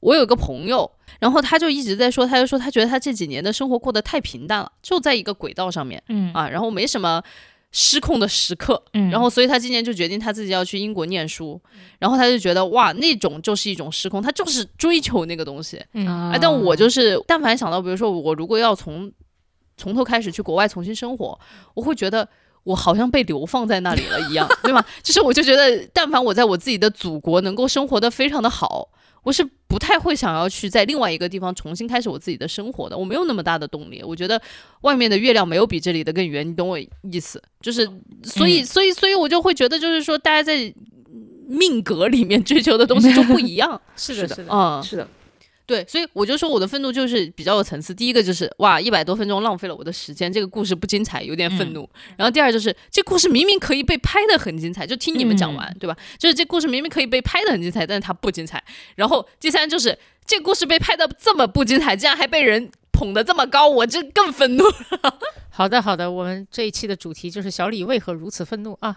Speaker 2: 我有个朋友，然后他就一直在说，他就说他觉得他这几年的生活过得太平淡了，就在一个轨道上面
Speaker 4: 嗯
Speaker 2: 啊，然后没什么失控的时刻，
Speaker 4: 嗯
Speaker 2: 然后所以他今年就决定他自己要去英国念书，然后他就觉得哇，那种就是一种失控，他就是追求那个东西。
Speaker 3: 嗯
Speaker 2: 啊，但我就是，但凡想到，比如说我如果要从从头开始去国外重新生活，我会觉得我好像被流放在那里了一样，对吗？就是我就觉得，但凡我在我自己的祖国能够生活的非常的好，我是不太会想要去在另外一个地方重新开始我自己的生活的。我没有那么大的动力，我觉得外面的月亮没有比这里的更圆，你懂我意思？就是，所以，所以，所以我就会觉得，就是说，大家在命格里面追求的东西就不一样，
Speaker 3: 是的，
Speaker 4: 是的
Speaker 2: 嗯，
Speaker 4: 是的，
Speaker 2: 对，所以我就说我的愤怒就是比较有层次。第一个就是哇，一百多分钟浪费了我的时间，这个故事不精彩，有点愤怒。然后第二就是这故事明明可以被拍的很精彩，就听你们讲完，对吧？就是这故事明明可以被拍的很精彩，但是它不精彩。然后第三就是这故事被拍的这么不精彩，竟然还被人捧得这么高，我这更愤怒。
Speaker 3: 好的，好的，我们这一期的主题就是小李为何如此愤怒啊？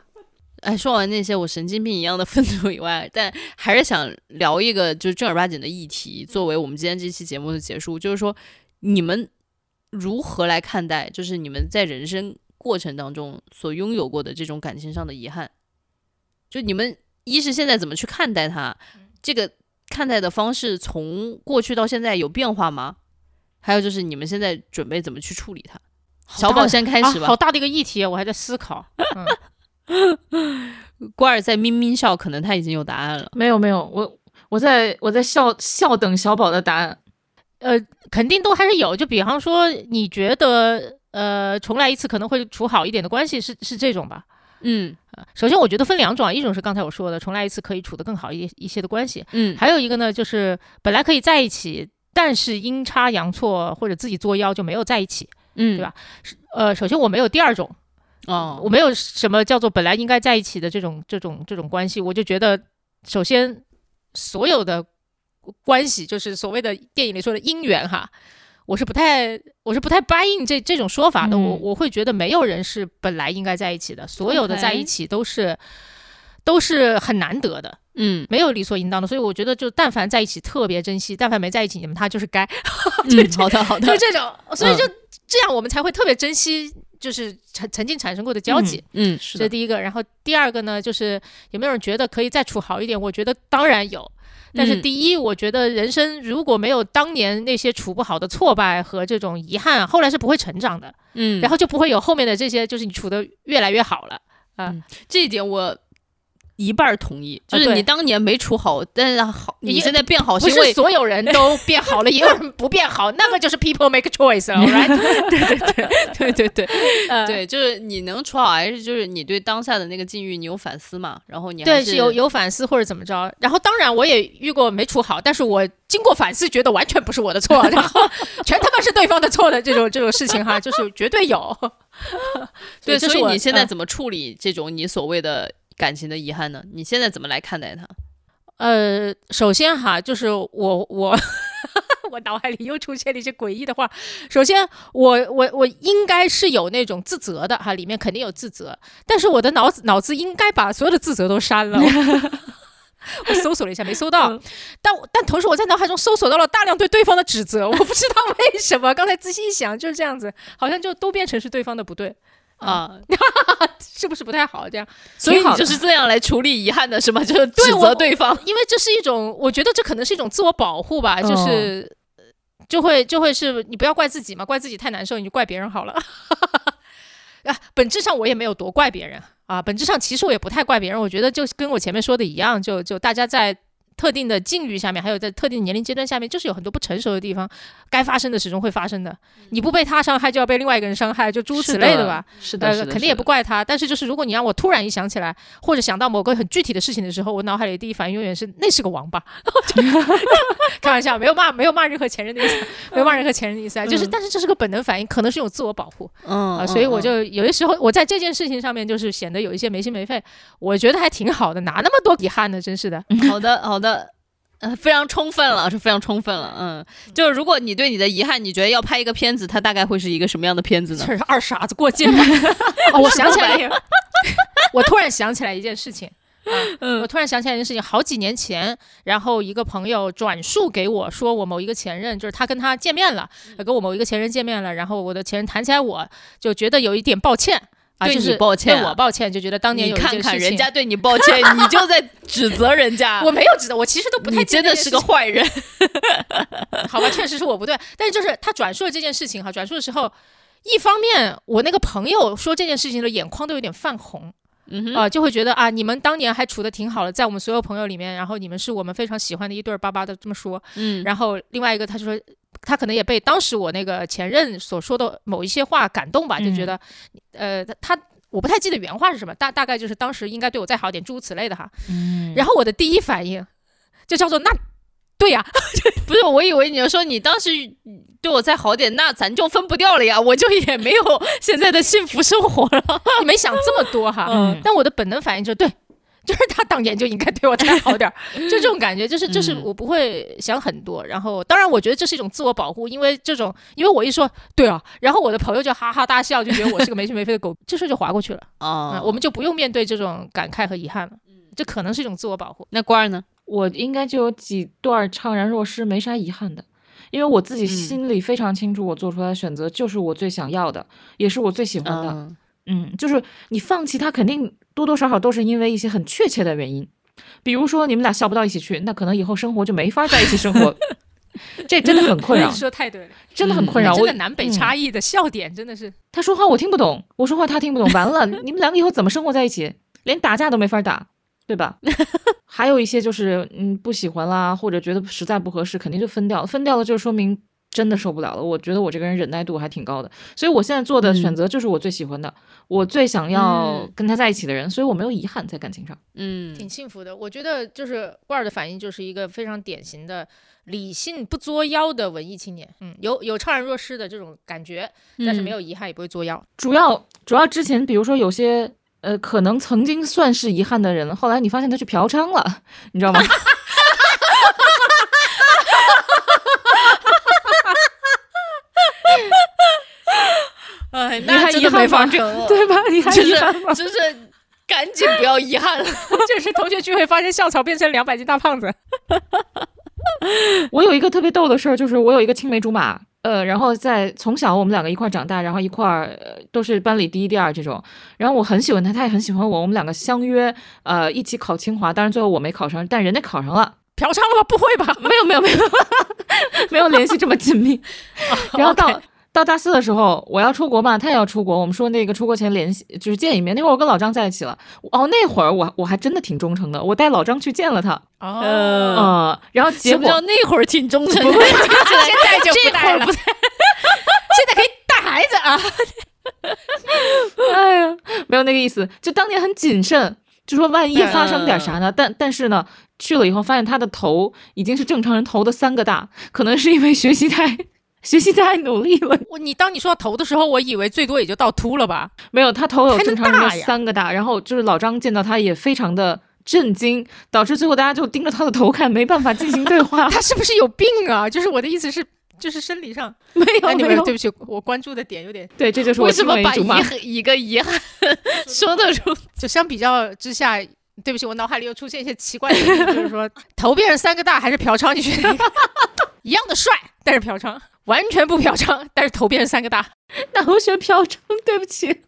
Speaker 2: 哎，说完那些我神经病一样的愤怒以外，但还是想聊一个就是正儿八经的议题，作为我们今天这期节目的结束，就是说你们如何来看待，就是你们在人生过程当中所拥有过的这种感情上的遗憾？就你们一是现在怎么去看待它，这个看待的方式从过去到现在有变化吗？还有就是你们现在准备怎么去处理它？小宝先开始吧。
Speaker 3: 好大的一个议题，我还在思考。嗯，
Speaker 2: 瓜儿在咪咪笑，可能他已经有答案了。
Speaker 4: 没有没有，我我在我在笑笑等小宝的答案。
Speaker 3: 呃，肯定都还是有。就比方说，你觉得呃，重来一次可能会处好一点的关系是是这种吧？
Speaker 2: 嗯
Speaker 3: 首先，我觉得分两种啊，一种是刚才我说的，重来一次可以处得更好一一些的关系，
Speaker 2: 嗯，
Speaker 3: 还有一个呢，就是本来可以在一起，但是阴差阳错或者自己作妖就没有在一起。
Speaker 2: 嗯，
Speaker 3: 对吧？呃，首先我没有第二种，
Speaker 2: 哦，
Speaker 3: 我没有什么叫做本来应该在一起的这种这种这种关系，我就觉得，首先所有的关系，就是所谓的电影里说的姻缘哈，我是不太我是不太 buy in 这这种说法的，我
Speaker 4: 嗯。
Speaker 3: 我会觉得没有人是本来应该在一起的，所有的在一起都是都是很难得的，
Speaker 2: 嗯。
Speaker 3: 没有理所应当的，所以我觉得就但凡在一起特别珍惜，但凡没在一起，你们他就是该，
Speaker 2: 嗯，好的好的，
Speaker 3: 就这种，所以就这样，我们才会特别珍惜，就是曾曾经产生过的交集。
Speaker 2: 嗯
Speaker 4: 是
Speaker 3: 这是，第一个，然后第二个呢，就是有没有人觉得可以再处好一点？我觉得当然有，但是
Speaker 2: 嗯
Speaker 3: 第一，我觉得人生如果没有当年那些处不好的挫败和这种遗憾，后来是不会成长的，
Speaker 2: 嗯，
Speaker 3: 然后就不会有后面的这些，就是你处的越来越好了啊。
Speaker 2: 这一点我一半儿同意，就是你当年没处好，但是好，你现在变好
Speaker 3: 是
Speaker 2: 因为
Speaker 3: 是所有人都 变好了，也有人不变好，那个就是 people make choice 了，right？
Speaker 2: 对对对
Speaker 3: 对
Speaker 2: 对对，就是你能处好，还是就是你对当下的那个境遇你有反思嘛？然后你还
Speaker 3: 对，
Speaker 2: 是
Speaker 3: 是有有反思或者怎么着。然后当然我也遇过没处好，但是我经过反思，觉得完全不是我的错，然后全他妈是对方的错的这种这种事情哈，就是绝对有。
Speaker 2: 对，所以你现在
Speaker 3: 嗯
Speaker 2: 怎么处理这种你所谓的感情的遗憾呢？你现在怎么来看待它？
Speaker 3: 呃，首先哈，就是我我 我脑海里又出现了一些诡异的话。首先，我我我应该是有那种自责的哈，里面肯定有自责，但是我的脑子脑子应该把所有的自责都删了。我搜索了一下，没搜到，但我但同时我在脑海中搜索到了大量对对方的指责，我不知道为什么。刚才仔细一想，就是这样子，好像就都变成是对方的不对，
Speaker 2: 啊，
Speaker 3: 是不是不太好？这样，
Speaker 2: 所以你就是这样来处理遗憾的是吗？就是指责对方。
Speaker 3: 因为这是一种，我觉得这可能是一种自我保护吧，就是、就会就会是你不要怪自己嘛，怪自己太难受，你就怪别人好了。啊，本质上我也没有多怪别人啊，本质上其实我也不太怪别人，我觉得就跟我前面说的一样，就就大家在。特定的境遇下面，还有在特定年龄阶段下面，就是有很多不成熟的地方，该发生的始终会发生的。你不被他伤害，就要被另外一个人伤害，就诸如此类的吧。
Speaker 4: 是的，
Speaker 3: 呃，
Speaker 4: 是的，
Speaker 3: 肯定也不怪他，但是就是如果你让我突然一想起来，或者想到某个很具体的事情的时候，我脑海里第一反应永远是那是个王八。开玩笑，没有骂，没有骂任何前任的意思，没有骂任何前任的意思啊，就是，
Speaker 4: 嗯
Speaker 3: 但是这是个本能反应，可能是一种自我保护
Speaker 2: 嗯
Speaker 3: 啊，所以我就有些时候我在这件事情上面就是显得有一些没心没肺，我觉得还挺好的，哪那么多遗憾呢？真是的，
Speaker 2: 好的，好的。呃，非常充分了，是非常充分了。嗯，就是如果你对你的遗憾，你觉得要拍一个片子，它大概会是一个什么样的片子呢？
Speaker 3: 这 是二傻子过界。哦，我想起来，我突然想起来一件事情。啊，我突然想起来一件事情，好几年前，然后一个朋友转述给我说，我某一个前任，就是他跟他见面了，呃跟我某一个前任见面了，然后我的前任谈起来，我就觉得有一点抱歉啊，
Speaker 2: 对你
Speaker 3: 就是
Speaker 2: 抱歉啊
Speaker 3: 对我抱歉，就觉得当年
Speaker 2: 你
Speaker 3: 有
Speaker 2: 看看人家对你抱歉，你就在指责人家。
Speaker 3: 我没有指责，我其实都不太
Speaker 2: 你真的是个坏人。
Speaker 3: 好吧，确实是我不对，但是就是他转述了这件事情哈，转述的时候，一方面我那个朋友说这件事情的眼眶都有点泛红。
Speaker 2: 嗯哼，
Speaker 3: 啊、就会觉得啊，你们当年还处的挺好的，在我们所有朋友里面，然后你们是我们非常喜欢的一对儿，巴巴的这么说。
Speaker 2: 嗯，
Speaker 3: 然后另外一个，他就说，他可能也被当时我那个前任所说的某一些话感动吧，就觉得，呃，他他我不太记得原话是什么，大大概就是当时应该对我再好点，诸如此类的哈。
Speaker 4: 嗯
Speaker 3: 然后我的第一反应就叫做那。对呀、
Speaker 2: 不是，我以为你要说你当时对我再好点，那咱就分不掉了呀，我就也没有现在的幸福生活了。
Speaker 3: 你没想这么多哈。
Speaker 2: 嗯
Speaker 3: 但我的本能反应就是对，就是他当年就应该对我再好点儿，就这种感觉，就是就是
Speaker 2: 嗯
Speaker 3: 我不会想很多。然后，当然我觉得这是一种自我保护，因为这种，因为我一说对啊，然后我的朋友就哈哈大笑，就觉得我是个没心没肺的狗，这事儿就划过去了。
Speaker 2: 啊
Speaker 3: 嗯，我们就不用面对这种感慨和遗憾了。这可能是一种自我保护。
Speaker 2: 那官儿呢？
Speaker 4: 我应该就有几段怅然若失，没啥遗憾的，因为我自己心里非常清楚，我做出来的选择就是我最想要的，也是我最喜欢的。
Speaker 2: 嗯
Speaker 4: 嗯，就是你放弃他，肯定多多少少都是因为一些很确切的原因，比如说你们俩笑不到一起去，那可能以后生活就没法在一起生活，这真的很困扰
Speaker 3: 你，说太对了，
Speaker 4: 真的很困扰。我
Speaker 3: 真的南北
Speaker 4: 嗯
Speaker 3: 差异的笑点真的是，
Speaker 4: 他说话我听不懂，我说话他听不懂，完了，你们两个以后怎么生活在一起？连打架都没法打，对吧？还有一些就是嗯不喜欢啦，或者觉得实在不合适，肯定就分掉了。分掉了就说明真的受不了了。我觉得我这个人忍耐度还挺高的，所以我现在做的选择就是我最喜欢的，我最想要
Speaker 2: 嗯
Speaker 4: 跟他在一起的人，所以我没有遗憾在感情上。
Speaker 2: 嗯
Speaker 3: 挺幸福的。我觉得就是罐儿的反应就是一个非常典型的理性不作妖的文艺青年，嗯，有有怅然若失的这种感觉，但是没有遗憾，也不会作妖。
Speaker 4: 主要主要之前比如说有些。呃，可能曾经算是遗憾的人，后来你发现他去嫖娼了，你知道吗？
Speaker 2: 哎，
Speaker 4: 你还
Speaker 2: 那真的
Speaker 4: 遗憾吗
Speaker 2: 没法整了，
Speaker 4: 对吧？你还
Speaker 2: 就是
Speaker 4: 遗憾吗？
Speaker 2: 就是赶紧不要遗憾了。
Speaker 3: 就是同学聚会发现校草变成两百斤大胖子，
Speaker 4: 我有一个特别逗的事儿，就是我有一个青梅竹马，呃，然后在从小我们两个一块儿长大，然后一块儿、呃、都是班里第一、第二这种。然后我很喜欢他，他也很喜欢我，我们两个相约呃一起考清华，当然最后我没考上，但人家考上了。
Speaker 3: 嫖娼了吗？不会吧？
Speaker 4: 没有没有没有没有联系这么紧密。然后到到大四的时候，我要出国嘛，他也要出国，我们说那个出国前联系就是见一面。那会儿我跟老张在一起了，哦，那会儿我我还真的挺忠诚的，我带老张去见了他，
Speaker 3: 哦，
Speaker 4: 嗯，然后结
Speaker 2: 什么叫
Speaker 4: 果
Speaker 2: 那会儿挺忠诚的？
Speaker 3: 现在就
Speaker 2: 这
Speaker 3: 不带了 现在可以带孩子啊。
Speaker 4: 哎呀，没有那个意思，就当年很谨慎，就说万一发生点啥呢？但但是呢，去了以后发现他的头已经是正常人头的三个大，可能是因为学习太学习太努力了。
Speaker 3: 我你当你说到头的时候，我以为最多也就到秃了吧？
Speaker 4: 没有，他头有正常人的
Speaker 3: 大
Speaker 4: 三个大，然后就是老张见到他也非常的震惊，导致最后大家就盯着他的头看，没办法进行对话。
Speaker 3: 他是不是有病啊？就是我的意思是，就是生理上。
Speaker 4: 没
Speaker 3: 哎，
Speaker 4: 有没有
Speaker 3: 对，不起，我关注的点有点，
Speaker 4: 对，这就是我
Speaker 2: 为什么把遗。憾一个遗憾 说的出？
Speaker 3: 就相比较之下。对不起，我脑海里又出现一些奇怪的就是说头变成三个大还是嫖娼？你觉得一样的帅，但是嫖娼完全不嫖娼，但是头变成三个大，
Speaker 4: 那我选嫖娼，对不起。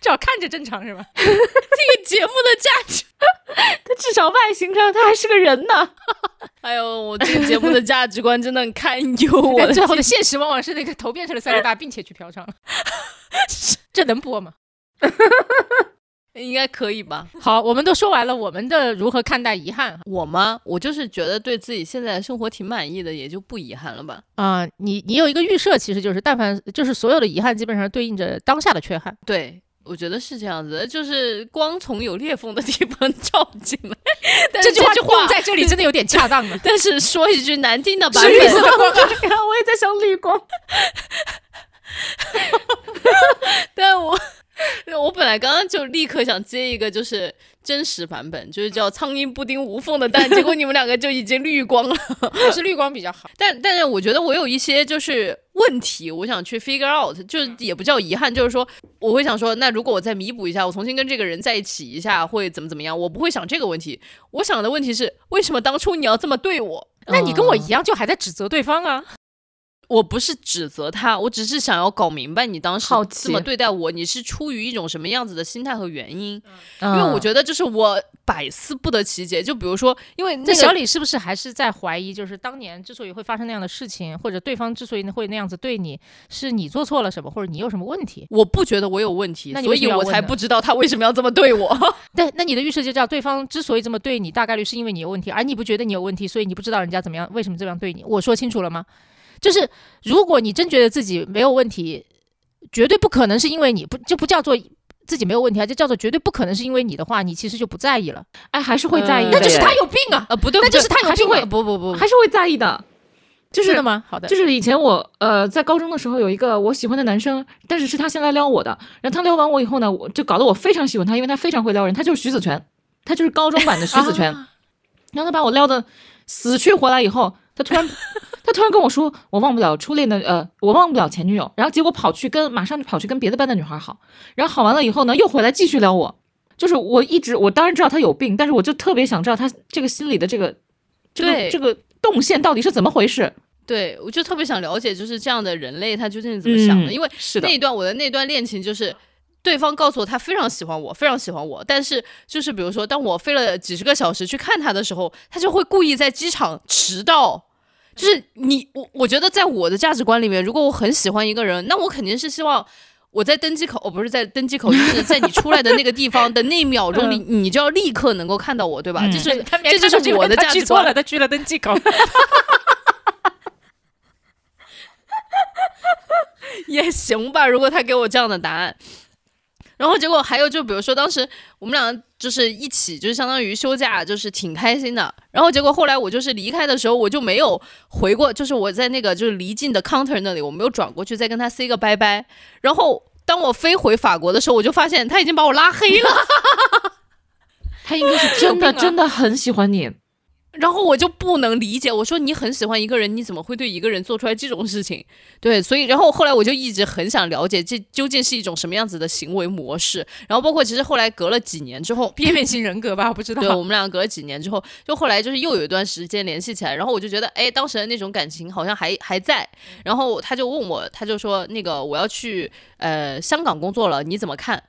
Speaker 3: 至少看着正常是吧？
Speaker 2: 这个节目的价值。
Speaker 4: 他至少外形上他还是个人呢。
Speaker 2: 哎呦，我这个节目的价值观真的很堪忧。我
Speaker 3: 最后的现实往往是那个头变成了三个大，并且去嫖娼，这能播吗？
Speaker 2: 应该可以吧？
Speaker 3: 好，我们都说完了我们的如何看待遗憾
Speaker 2: 我吗？我就是觉得对自己现在的生活挺满意的，也就不遗憾了吧。
Speaker 3: 啊、你你有一个预设，其实就是但凡就是所有的遗憾，基本上对应着当下的缺憾。
Speaker 2: 对，我觉得是这样子的，就是光从有裂缝的地方 照进来。但是
Speaker 3: 这句话在这里真的有点恰当了。
Speaker 2: 但是说一句难听的吧
Speaker 3: 是绿光
Speaker 4: 我也在想绿光。
Speaker 2: 但我 我本来刚刚就立刻想接一个就是真实版本，就是叫苍蝇不叮无缝的蛋，结果你们两个就已经绿光了。
Speaker 3: 还是绿光比较好。
Speaker 2: 但但是我觉得我有一些就是问题，我想去 figure out，就是也不叫遗憾，就是说我会想说，那如果我再弥补一下，我重新跟这个人在一起一下，会怎么怎么样？我不会想这个问题，我想的问题是，为什么当初你要这么对我？
Speaker 3: 那你跟我一样，就还在指责对方啊？
Speaker 2: 我不是指责他，我只是想要搞明白你当时这么对待我，你是出于一种什么样子的心态和原因？
Speaker 4: 因
Speaker 2: 因为我觉得就是我百思不得其解。就比如说，因为那
Speaker 3: 那
Speaker 2: 个
Speaker 3: 小李是不是还是在怀疑，就是当年之所以会发生那样的事情，或者对方之所以会那样子对你，是你做错了什么，或者你有什么问题？
Speaker 2: 我不觉得我有问题，所以我才不知道他为什么要这么对我。
Speaker 3: 对，那你的预设就叫对方之所以这么对你，大概率是因为你有问题，而你不觉得你有问题，所以你不知道人家怎么样，为什么这样对你。我说清楚了吗？就是如果你真觉得自己没有问题，绝对不可能是因为你不就不叫做自己没有问题啊，就叫做绝对不可能是因为你的话，你其实就不在意了，
Speaker 4: 哎，还是会在意
Speaker 3: 那就是他有病啊！
Speaker 2: 呃，不对，
Speaker 3: 那就是他有
Speaker 2: 还是会
Speaker 3: 病啊
Speaker 2: 不不不，
Speaker 4: 还是会在意的。就是
Speaker 3: 真的吗？好的，
Speaker 4: 就是以前我呃在高中的时候有一个我喜欢的男生，但是是他先来撩我的，然后他撩完我以后呢，我就搞得我非常喜欢他，因为他非常会撩人，他就是徐子泉，他就是高中版的徐子泉。
Speaker 3: 啊
Speaker 4: 然后他把我撩的死去活来以后，他突然他突然跟我说，我忘不了初恋的呃，我忘不了前女友，然后结果跑去跟马上就跑去跟别的班的女孩好，然后好完了以后呢，又回来继续撩我。就是我一直我当然知道他有病，但是我就特别想知道他这个心里的这个这
Speaker 2: 对
Speaker 4: 个这个动线到底是怎么回事。
Speaker 2: 对，我就特别想了解，就是这样的人类他究竟是怎么想的？
Speaker 4: 嗯
Speaker 2: 因为
Speaker 4: 是的
Speaker 2: 那一段我的那段恋情就是。对方告诉我他非常喜欢我，非常喜欢我，但是就是比如说，当我飞了几十个小时去看他的时候，他就会故意在机场迟到。就是你我我觉得在我的价值观里面，如果我很喜欢一个人，那我肯定是希望我在登机口，哦不是在登机口，就是在你出来的那个地方的那一秒钟里，你就要立刻能够看到我，对吧？
Speaker 4: 嗯
Speaker 2: 就是这就是我的价值观
Speaker 3: 了，他去了登机口。
Speaker 2: 也行吧，如果他给我这样的答案。然后结果还有就比如说当时我们俩就是一起就是相当于休假，就是挺开心的。然后结果后来我就是离开的时候，我就没有回过，就是我在那个就是离境的 counter 那里，我没有转过去再跟他 say 个拜拜。然后当我飞回法国的时候，我就发现他已经把我拉黑了。
Speaker 4: 他应该是真的真的很喜欢你，
Speaker 2: 然后我就不能理解，我说你很喜欢一个人，你怎么会对一个人做出来这种事情？对，所以然后后来我就一直很想了解这究竟是一种什么样子的行为模式。然后包括其实后来隔了几年之后，
Speaker 3: 边缘型人格吧，我不知道。
Speaker 2: 对我们俩隔了几年之后，就后来就是又有一段时间联系起来，然后我就觉得，哎，当时的那种感情好像还还在。然后他就问我，他就说那个我要去呃香港工作了，你怎么看？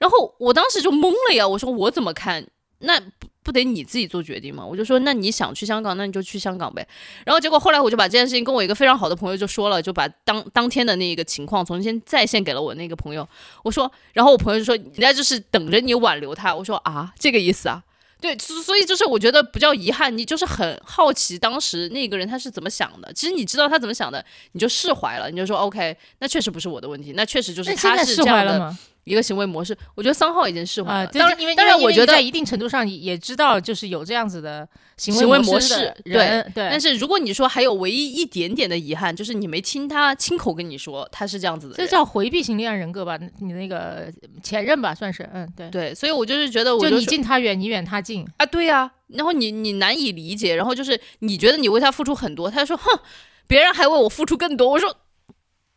Speaker 2: 然后我当时就懵了呀，我说我怎么看？那不不得你自己做决定吗？我就说那你想去香港，那你就去香港呗。然后结果后来我就把这件事情跟我一个非常好的朋友就说了，就把当当天的那个情况重新再现给了我那个朋友。我说，然后我朋友就说人家就是等着你挽留他。我说啊，这个意思啊。对，所所以就是我觉得不叫遗憾，你就是很好奇当时那个人他是怎么想的。其实你知道他怎么想的，你就释怀了，你就说 OK，那确实不是我的问题，那确实就是他是这样的。一个行为模式，我觉得三号已经释怀
Speaker 3: 啊，
Speaker 2: 了。
Speaker 3: 对
Speaker 2: 当然，
Speaker 3: 因为
Speaker 2: 当然，我觉得
Speaker 3: 在一定程度上也也知道，就是有这样子的行
Speaker 2: 行为
Speaker 3: 模
Speaker 2: 式
Speaker 3: 对，对，
Speaker 2: 但是如果你说还有唯一一点点的遗憾，就是你没听他亲口跟你说他是这样子的
Speaker 3: 这。叫回避型恋爱人格吧？你那个前任吧，算是，嗯，对，
Speaker 2: 对，所以我就是觉得我
Speaker 3: 就你近他远，你远他近，
Speaker 2: 啊，对呀、然后你你难以理解，然后就是你觉得你为他付出很多，他说哼，别人还为我付出更多，我说。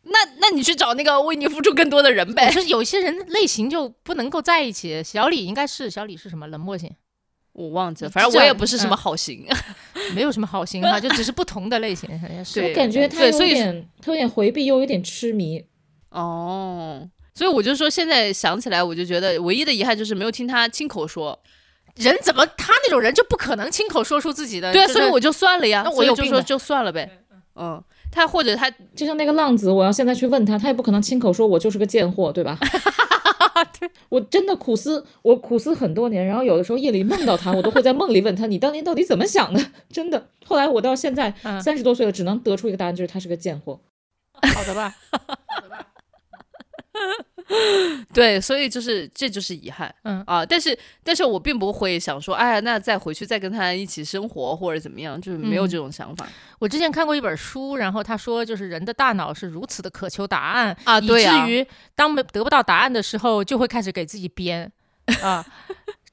Speaker 2: 那那你去找那个为你付出更多的人呗。
Speaker 3: 就是有些人类型就不能够在一起。小李应该是小李是什么冷漠型，
Speaker 2: 我忘记了，反正我也不是什么好型。
Speaker 3: 没有什么好型哈，就只是不同的类型。是
Speaker 2: 对
Speaker 4: 我感觉他有
Speaker 2: 对所以
Speaker 4: 点，他有点回避，又有点痴迷。
Speaker 2: 哦，所以我就说，现在想起来，我就觉得唯一的遗憾就是没有听他亲口说。
Speaker 3: 人怎么他那种人就不可能亲口说出自己的？
Speaker 2: 对啊，
Speaker 3: 就是
Speaker 2: 所以我就算了呀。
Speaker 3: 那我
Speaker 2: 所以
Speaker 3: 有病
Speaker 2: 就说就算了呗。嗯，他或者他
Speaker 4: 就像那个浪子，我要现在去问他，他也不可能亲口说我就是个贱货，对吧？我真的苦思，我苦思很多年，然后有的时候夜里梦到他，我都会在梦里问他，你当年到底怎么想的？真的，后来我到现在
Speaker 3: 嗯
Speaker 4: 三十多岁了，只能得出一个答案，就是他是个贱货。
Speaker 3: 好的吧？
Speaker 2: 对，所以就是这就是遗憾。
Speaker 3: 嗯
Speaker 2: 啊，但是但是我并不会想说，哎呀，那再回去再跟他一起生活或者怎么样，就是没有
Speaker 3: 嗯
Speaker 2: 这种想法。
Speaker 3: 我之前看过一本书，然后他说，就是人的大脑是如此的渴求答案
Speaker 2: 啊
Speaker 3: 以
Speaker 2: 对啊
Speaker 3: 至于当没得不到答案的时候，就会开始给自己编啊。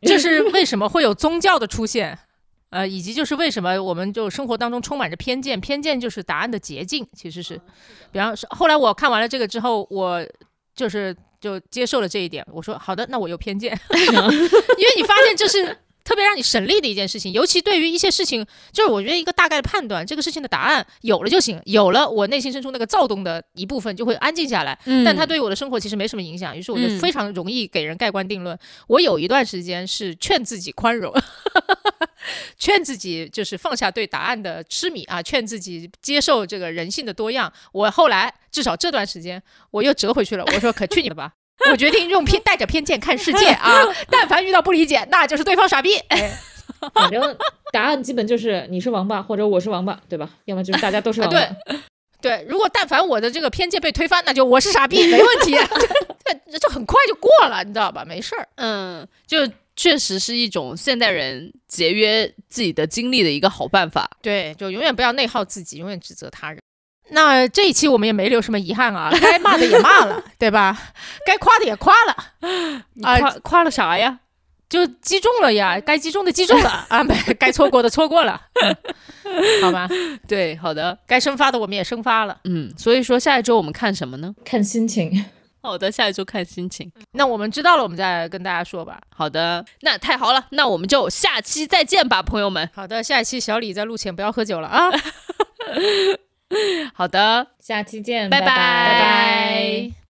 Speaker 3: 这是为什么会有宗教的出现？呃，以及就是为什么我们就生活当中充满着偏见，偏见就是答案的捷径，其实是。比方说，后来我看完了这个之后，我就是就接受了这一点。我说好的，那我有偏见，因为你发现这是特别让你省力的一件事情，尤其对于一些事情，就是我觉得一个大概的判断，这个事情的答案有了就行，有了我内心深处那个躁动的一部分就会安静下来。
Speaker 2: 嗯
Speaker 3: 但它对于我的生活其实没什么影响，于是我就
Speaker 2: 嗯
Speaker 3: 非常容易给人盖棺定论。我有一段时间是劝自己宽容，劝自己就是放下对答案的痴迷啊，劝自己接受这个人性的多样。我后来至少这段时间我又折回去了，我说可去你的吧。我决定用偏带着偏见看世界啊！但凡遇到不理解，那就是对方傻逼。哎，
Speaker 4: 反正答案基本就是你是王八或者我是王八，对吧？要么就是大家都是王八。
Speaker 3: 对对，如果但凡我的这个偏见被推翻，那就我是傻逼，没问题，这这很快就过了，你知道吧？没事儿。
Speaker 2: 嗯，就确实是一种现代人节约自己的精力的一个好办法。
Speaker 3: 对，就永远不要内耗自己，永远指责他人。那这一期我们也没留什么遗憾啊，该骂的也骂了，对吧？该夸的也夸了，啊
Speaker 2: 你夸、夸了啥呀？
Speaker 3: 就击中了呀，该击中的击中了 啊，没该错过的错过了，好吧？
Speaker 2: 对，好的，
Speaker 3: 该生发的我们也生发了。
Speaker 2: 嗯，所以说下一周我们看什么呢？
Speaker 4: 看心情。
Speaker 2: 好的，下一周看心情。
Speaker 3: 那我们知道了，我们再跟大家说吧。
Speaker 2: 好的，那太好了，那我们就下期再见吧，朋友们。
Speaker 3: 好的，下一期小李在录前不要喝酒了啊，
Speaker 2: 好的，
Speaker 4: 下期见，
Speaker 2: 拜
Speaker 4: 拜
Speaker 2: 拜
Speaker 3: 拜拜。